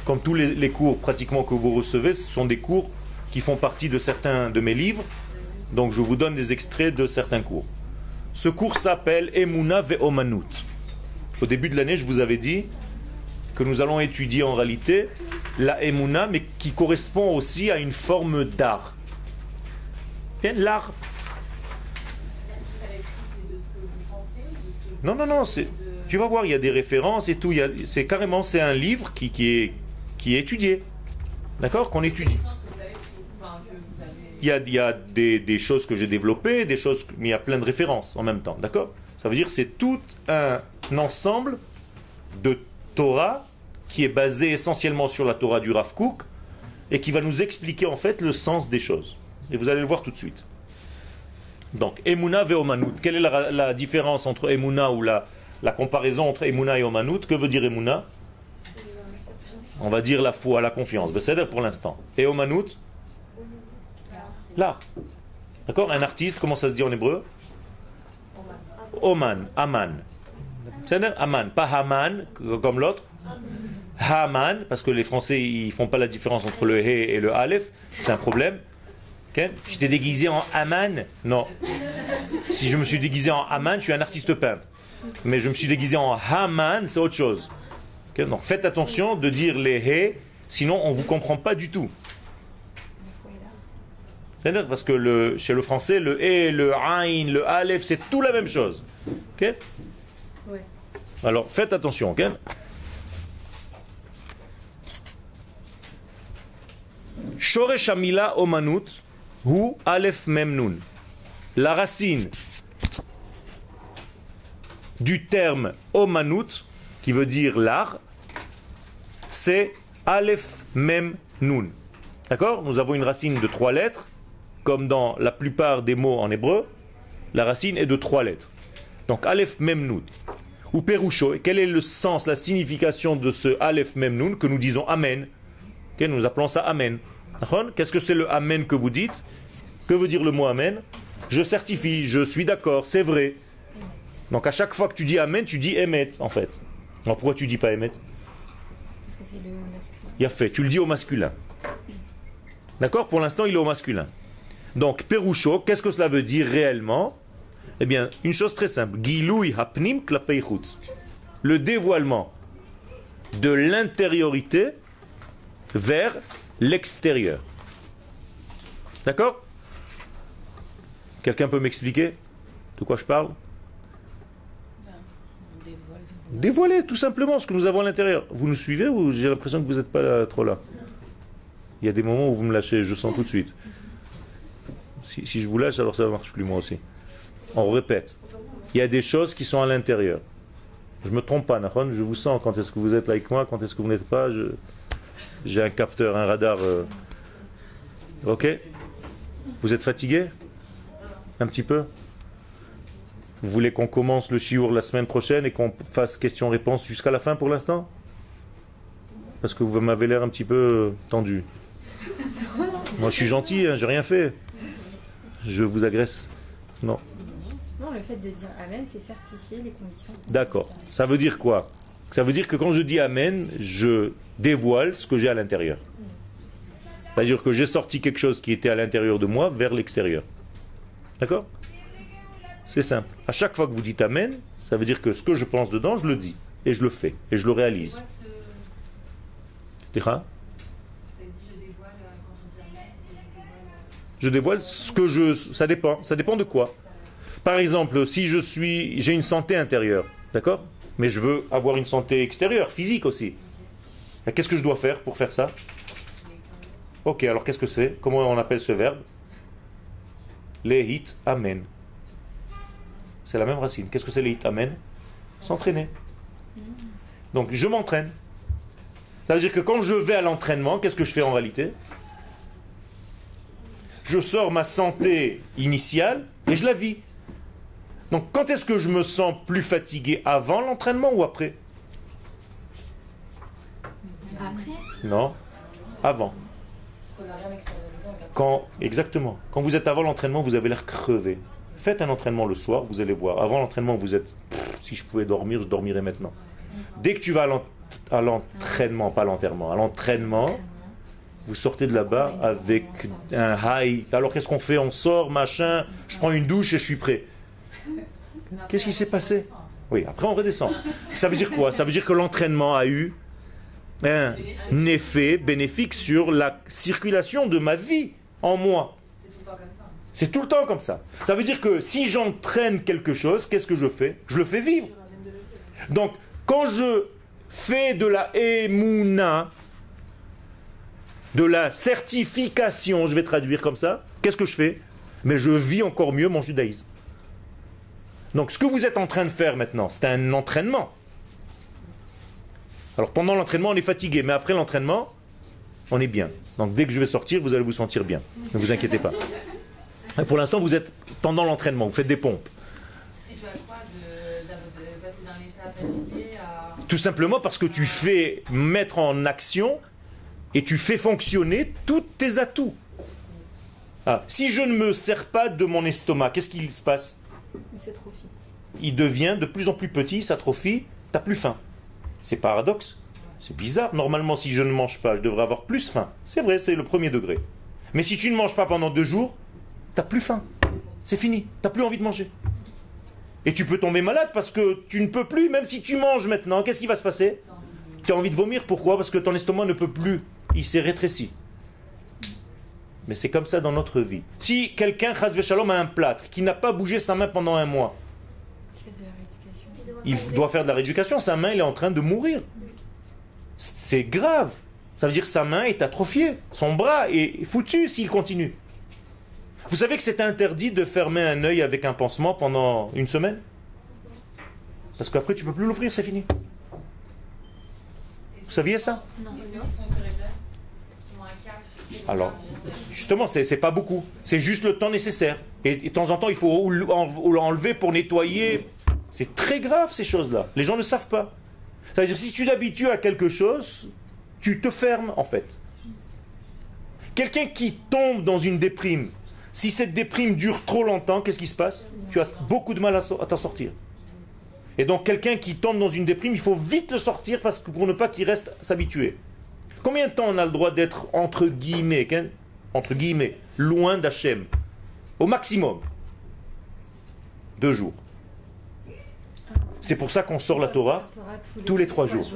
Comme tous les, les cours pratiquement que vous recevez, ce sont des cours qui font partie de certains de mes livres. Donc je vous donne des extraits de certains cours. Ce cours s'appelle Emuna Ve'omanut. Au début de l'année, je vous avais dit que nous allons étudier en réalité la Emuna, mais qui correspond aussi à une forme d'art. L'art. Non, non, non, tu vas voir, il y a des références et tout. y a- C'est carrément, c'est un livre qui, est, qui est étudié. D'accord? Qu'on étudie. Il y a, il y a des, des choses que j'ai développées, des choses, mais il y a plein de références en même temps. D'accord? Ça veut dire que c'est tout un ensemble de Torah qui est basé essentiellement sur la Torah du Rav Kook et qui va nous expliquer en fait le sens des choses. Et vous allez le voir tout de suite. Donc, Emuna ve Omanut. Quelle est la, différence entre Emuna ou la, comparaison entre Emuna et Omanut? Que veut dire Emuna? On va dire la foi, la confiance. Ben, C'est pour l'instant. Et Omanut? L'art. D'accord? Un artiste, comment ça se dit en hébreu? Oman, Aman. C'est-à-dire Aman, pas Haman comme l'autre. Haman, parce que les Français ils font pas la différence entre le He et le Aleph, c'est un problème. T'ai déguisé en Haman Non. Si je me suis déguisé en Haman, je suis un artiste peintre. Mais je me suis déguisé en Haman, c'est autre chose. Donc faites attention de dire les He, sinon on ne vous comprend pas du tout. C'est-à-dire parce que le, chez le français, le E, le Ain, le Aleph, c'est tout la même chose. Ok Ouais. Alors faites attention, ok Shoresh Omanut Hu Aleph Mem Nun. La racine du terme Omanut, qui veut dire l'art, c'est Aleph Mem Nun. D'accord? Nous avons une racine de trois lettres, comme dans la plupart des mots en hébreu, la racine est de trois lettres. Donc Aleph Mem Nun. Ou Perusho, et quel est le sens, la signification de ce Aleph Mem Nun que nous disons Amen? Ok, Nous appelons ça Amen. Qu'est-ce que c'est le Amen que vous dites Que veut dire le mot Amen Je certifie, je suis d'accord, c'est vrai. Donc à chaque fois que tu dis Amen, tu dis Emet en fait. Alors pourquoi tu dis pas Emet Parce que c'est le masculin. Il a fait, tu le dis au masculin. D'accord? Pour l'instant, il est au masculin. Donc, Perusho, qu'est-ce que cela veut dire réellement? Eh bien, une chose très simple. Giloui hapnim. Le dévoilement de l'intériorité vers l'extérieur. D'accord? Quelqu'un peut m'expliquer de quoi je parle? Dévoiler tout simplement ce que nous avons à l'intérieur. Vous nous suivez ou j'ai l'impression que vous n'êtes pas trop là? Il y a des moments où vous me lâchez, je sens tout de suite. Si, je vous lâche, alors ça ne marche plus moi aussi. On répète. Il y a des choses qui sont à l'intérieur. Je me trompe pas, Nahon, je vous sens quand est-ce que vous êtes là avec moi, quand est-ce que vous n'êtes pas? J'ai un capteur, un radar. euh. Ok Vous êtes fatigué? Un petit peu? Vous voulez qu'on commence le chiour la semaine prochaine et qu'on fasse question-réponse jusqu'à la fin pour l'instant? Parce que vous m'avez l'air un petit peu euh, tendu. Moi je suis gentil, hein, j'ai rien fait. Je vous agresse. Non. Non, le fait de dire Amen, c'est certifier les conditions. D'accord. Ça veut dire quoi? Ça veut dire que quand je dis Amen, je dévoile ce que j'ai à l'intérieur. C'est-à-dire que j'ai sorti quelque chose qui était à l'intérieur de moi vers l'extérieur. D'accord? C'est simple. À chaque fois que vous dites Amen, ça veut dire que ce que je pense dedans, je le dis. Et je le fais. Et je le réalise. Slicha Je dévoile ce que je. Ça dépend. Ça dépend de quoi? Par exemple, si je suis. J'ai une santé intérieure. D'accord? Mais je veux avoir une santé extérieure, physique aussi. Qu'est-ce que je dois faire pour faire ça? Ok, alors qu'est-ce que c'est? Comment on appelle ce verbe? Lehit amen. C'est la même racine. Qu'est-ce que c'est lehit amen? S'entraîner. Donc je m'entraîne. Ça veut dire que quand je vais à l'entraînement, qu'est-ce que je fais en réalité? Je sors ma santé initiale et je la vis. Donc quand est-ce que je me sens plus fatigué? Avant l'entraînement ou après? Après, Non, avant. Parce qu'on rien Quand, exactement. Quand vous êtes avant l'entraînement, vous avez l'air crevé. Faites un entraînement le soir, vous allez voir. Avant l'entraînement, vous êtes. Pff, Si je pouvais dormir, je dormirais maintenant. Dès que tu vas à l'ent- à l'entraînement, pas l'enterrement, à l'entraînement, vous sortez de là-bas avec un high. Alors qu'est-ce qu'on fait? On sort, machin, je prends une douche et je suis prêt. Qu'est-ce qui s'est passé Oui, après on redescend. Ça veut dire quoi? Ça veut dire que l'entraînement a eu un effet bénéfique sur la circulation de ma vie en moi. C'est tout le temps comme ça. Ça veut dire que si j'entraîne quelque chose, qu'est-ce que je fais? Je le fais vivre. Donc, quand je fais de la émouna, de la certification, je vais traduire comme ça, qu'est-ce que je fais? Mais je vis encore mieux mon judaïsme. Donc ce que vous êtes en train de faire maintenant, c'est un entraînement. Alors pendant l'entraînement, on est fatigué, mais après l'entraînement, on est bien. Donc dès que je vais sortir, vous allez vous sentir bien. Ne vous inquiétez pas. Et pour l'instant, vous êtes pendant l'entraînement, vous faites des pompes. Tout simplement parce que tu fais mettre en action et tu fais fonctionner tous tes atouts. Ah, si je ne me sers pas de mon estomac, qu'est-ce qu'il se passe? Il devient de plus en plus petit, il s'atrophie, t'as plus faim. C'est paradoxe. C'est bizarre. Normalement, si je ne mange pas, je devrais avoir plus faim. C'est vrai, c'est le premier degré. Mais si tu ne manges pas pendant deux jours, t'as plus faim. C'est fini. T'as plus envie de manger. Et tu peux tomber malade parce que tu ne peux plus, même si tu manges maintenant, qu'est-ce qui va se passer? Tu as envie de vomir. Pourquoi? Parce que ton estomac ne peut plus. Il s'est rétréci. Mais c'est comme ça dans notre vie. Si quelqu'un, shalom, a un plâtre qui n'a pas bougé sa main pendant un mois, il doit faire de la rééducation. Sa main, elle est en train de mourir. C'est grave. Ça veut dire que sa main est atrophiée. Son bras est foutu s'il continue. Vous savez que c'est interdit de fermer un œil avec un pansement pendant une semaine? Parce qu'après, tu peux plus l'ouvrir, c'est fini. Vous saviez ça? Les gens qui sont irréguliers, qui ont un cache. Alors, Justement, c'est pas beaucoup. C'est juste le temps nécessaire. Et, de temps en temps, il faut l'enlever pour nettoyer. C'est très grave ces choses-là. Les gens ne savent pas. C'est-à-dire, si tu t'habitues à quelque chose, tu te fermes en fait. Quelqu'un qui tombe dans une déprime, si cette déprime dure trop longtemps, qu'est-ce qui se passe? Tu as beaucoup de mal à à t'en sortir. Et donc, quelqu'un qui tombe dans une déprime, il faut vite le sortir parce que pour ne pas qu'il reste s'habituer. Combien de temps on a le droit d'être entre guillemets, Ken entre guillemets, loin d'Hachem? Au maximum. Deux jours. C'est pour ça qu'on sort la Torah tous les trois jours.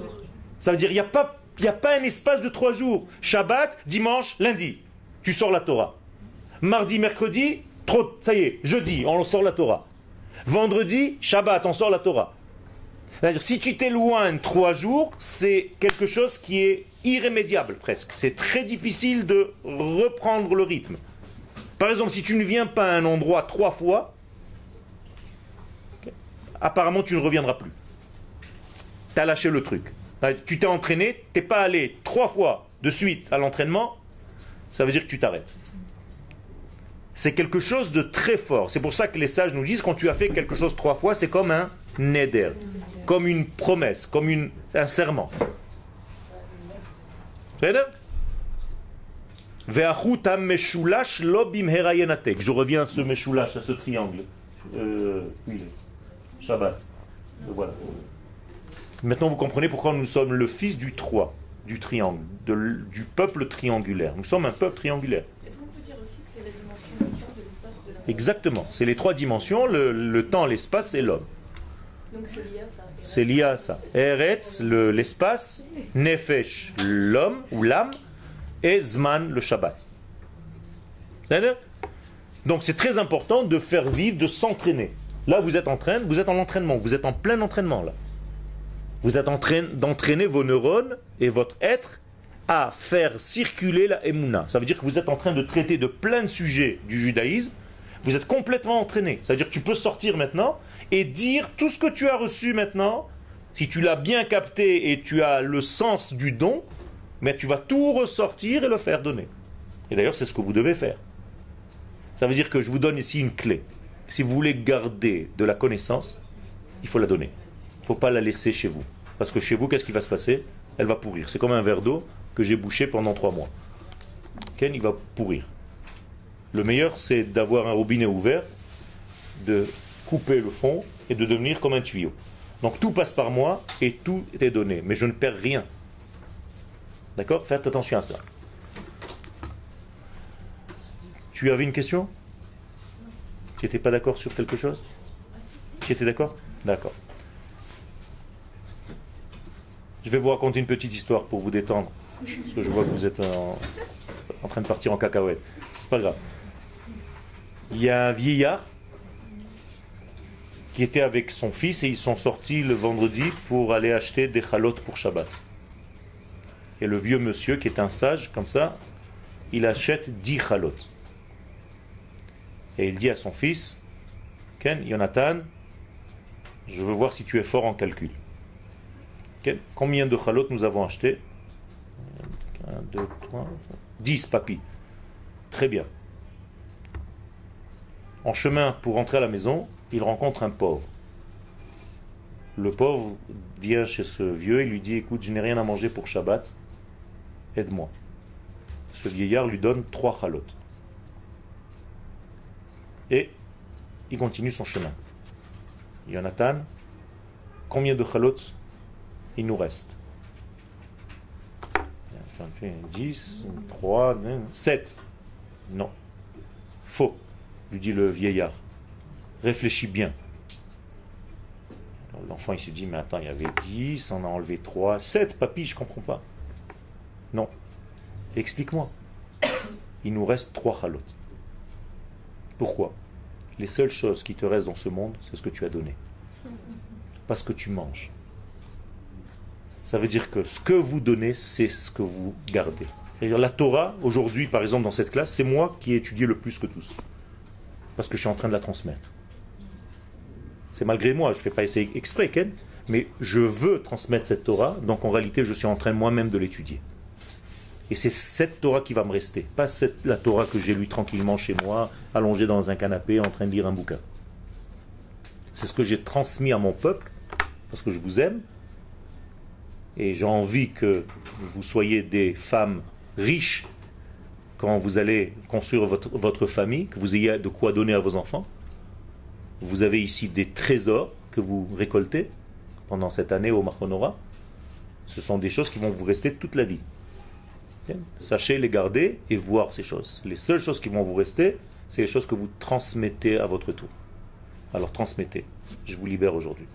Ça veut dire qu'il n'y a, pas- a pas un espace de trois jours. Shabbat, dimanche, lundi. Tu sors la Torah. Mardi, mercredi, ça y est, jeudi, on sort la Torah. Vendredi, Shabbat, on sort la Torah. C'est-à-dire, si tu t'éloignes trois jours, c'est quelque chose qui est irrémédiable presque. C'est très difficile de reprendre le rythme. Par exemple, si tu ne viens pas à un endroit trois fois, apparemment tu ne reviendras plus. Tu as lâché le truc. Tu t'es entraîné, tu n'es pas allé trois fois de suite à l'entraînement, ça veut dire que tu t'arrêtes. C'est quelque chose de très fort. C'est pour ça que les sages nous disent quand tu as fait quelque chose trois fois, c'est comme un neder, comme une promesse, comme un serment. בסדר? והחוט המשולש לא במהרה ינתק. Je reviens à ce משולש, à ce triangle. Euh, oui, Shabbat. Voilà. Maintenant, vous comprenez pourquoi nous sommes le fils du 3, du triangle, de l- du peuple triangulaire. Nous sommes un peuple triangulaire. Est-ce qu'on peut dire aussi que c'est la dimension du temps, de l'espace, de la Exactement. C'est les trois dimensions, le, le temps, l'espace et l'homme. Donc c'est lié à ça. c'est lié à ça. Eretz, le- l'espace, Nefesh, l'homme ou l'âme, et Zman, le Shabbat. C'est-à-dire Donc c'est très important de faire vivre, de s'entraîner. Là, vous êtes en train, vous êtes en entraînement, vous êtes en plein entraînement là. Vous êtes en train d'entraîner vos neurones et votre être à faire circuler la Emouna. Ça veut dire que vous êtes en train de traiter de plein de sujets du judaïsme. Vous êtes complètement entraîné. Ça veut dire que tu peux sortir maintenant et dire tout ce que tu as reçu maintenant. Si tu l'as bien capté et tu as le sens du don, mais tu vas tout ressortir et le faire donner. Et d'ailleurs, c'est ce que vous devez faire. Ça veut dire que je vous donne ici une clé. Si vous voulez garder de la connaissance, il faut la donner. Il ne faut pas la laisser chez vous. Parce que chez vous, qu'est-ce qui va se passer? Elle va pourrir. C'est comme un verre d'eau que j'ai bouché pendant trois mois. Ken, il va pourrir. Le meilleur, c'est d'avoir un robinet ouvert, de couper le fond et de devenir comme un tuyau. Donc tout passe par moi et tout est donné. Mais je ne perds rien. D'accord? Faites attention à ça. Tu avais une question? Tu n'étais pas d'accord sur quelque chose? Tu étais d'accord? D'accord. Je vais vous raconter une petite histoire pour vous détendre. Parce que je vois que vous êtes en, train de partir en cacahuète. C'est pas grave. Il y a un vieillard qui était avec son fils et ils sont sortis le vendredi pour aller acheter des chalotes pour Shabbat. Et le vieux monsieur qui est un sage, comme ça, il achète 10 chalot. Et il dit à son fils, Ken, Jonathan, je veux voir si tu es fort en calcul. Ken, combien de chalot nous avons acheté 1, 2, 3, 10 papis. Très bien. En chemin pour rentrer à la maison, il rencontre un pauvre. Le pauvre vient chez ce vieux et lui dit Écoute, je n'ai rien à manger pour Shabbat, aide-moi. Ce vieillard lui donne trois chalotes. Et il continue son chemin. Jonathan, combien de chalotes il nous reste? 10, 3, 7. Non. Faux, lui dit le vieillard. Réfléchis bien. L'enfant il se dit, mais attends, il y avait 10, on a enlevé 3, 7, papy, je comprends pas. Non. Explique-moi. Il nous reste 3 chalotes. Pourquoi? Les seules choses qui te restent dans ce monde, c'est ce que tu as donné. Parce que tu manges. Ça veut dire que ce que vous donnez, c'est ce que vous gardez. La Torah, aujourd'hui, par exemple, dans cette classe, c'est moi qui ai étudié le plus que tous. Parce que je suis en train de la transmettre. C'est malgré moi, je ne fais pas essayer exprès, Ken, mais je veux transmettre cette Torah, donc en réalité, je suis en train moi-même de l'étudier. Et c'est cette Torah qui va me rester, pas cette, la Torah que j'ai lue tranquillement chez moi, allongé dans un canapé, en train de lire un bouquin. C'est ce que j'ai transmis à mon peuple, parce que je vous aime, et j'ai envie que vous soyez des femmes riches quand vous allez construire votre famille, que vous ayez de quoi donner à vos enfants. Vous avez ici des trésors que vous récoltez pendant cette année au Mahonora. Ce sont des choses qui vont vous rester toute la vie. Sachez les garder et voir ces choses. Les seules choses qui vont vous rester, c'est les choses que vous transmettez à votre tour. Alors transmettez. Je vous libère aujourd'hui.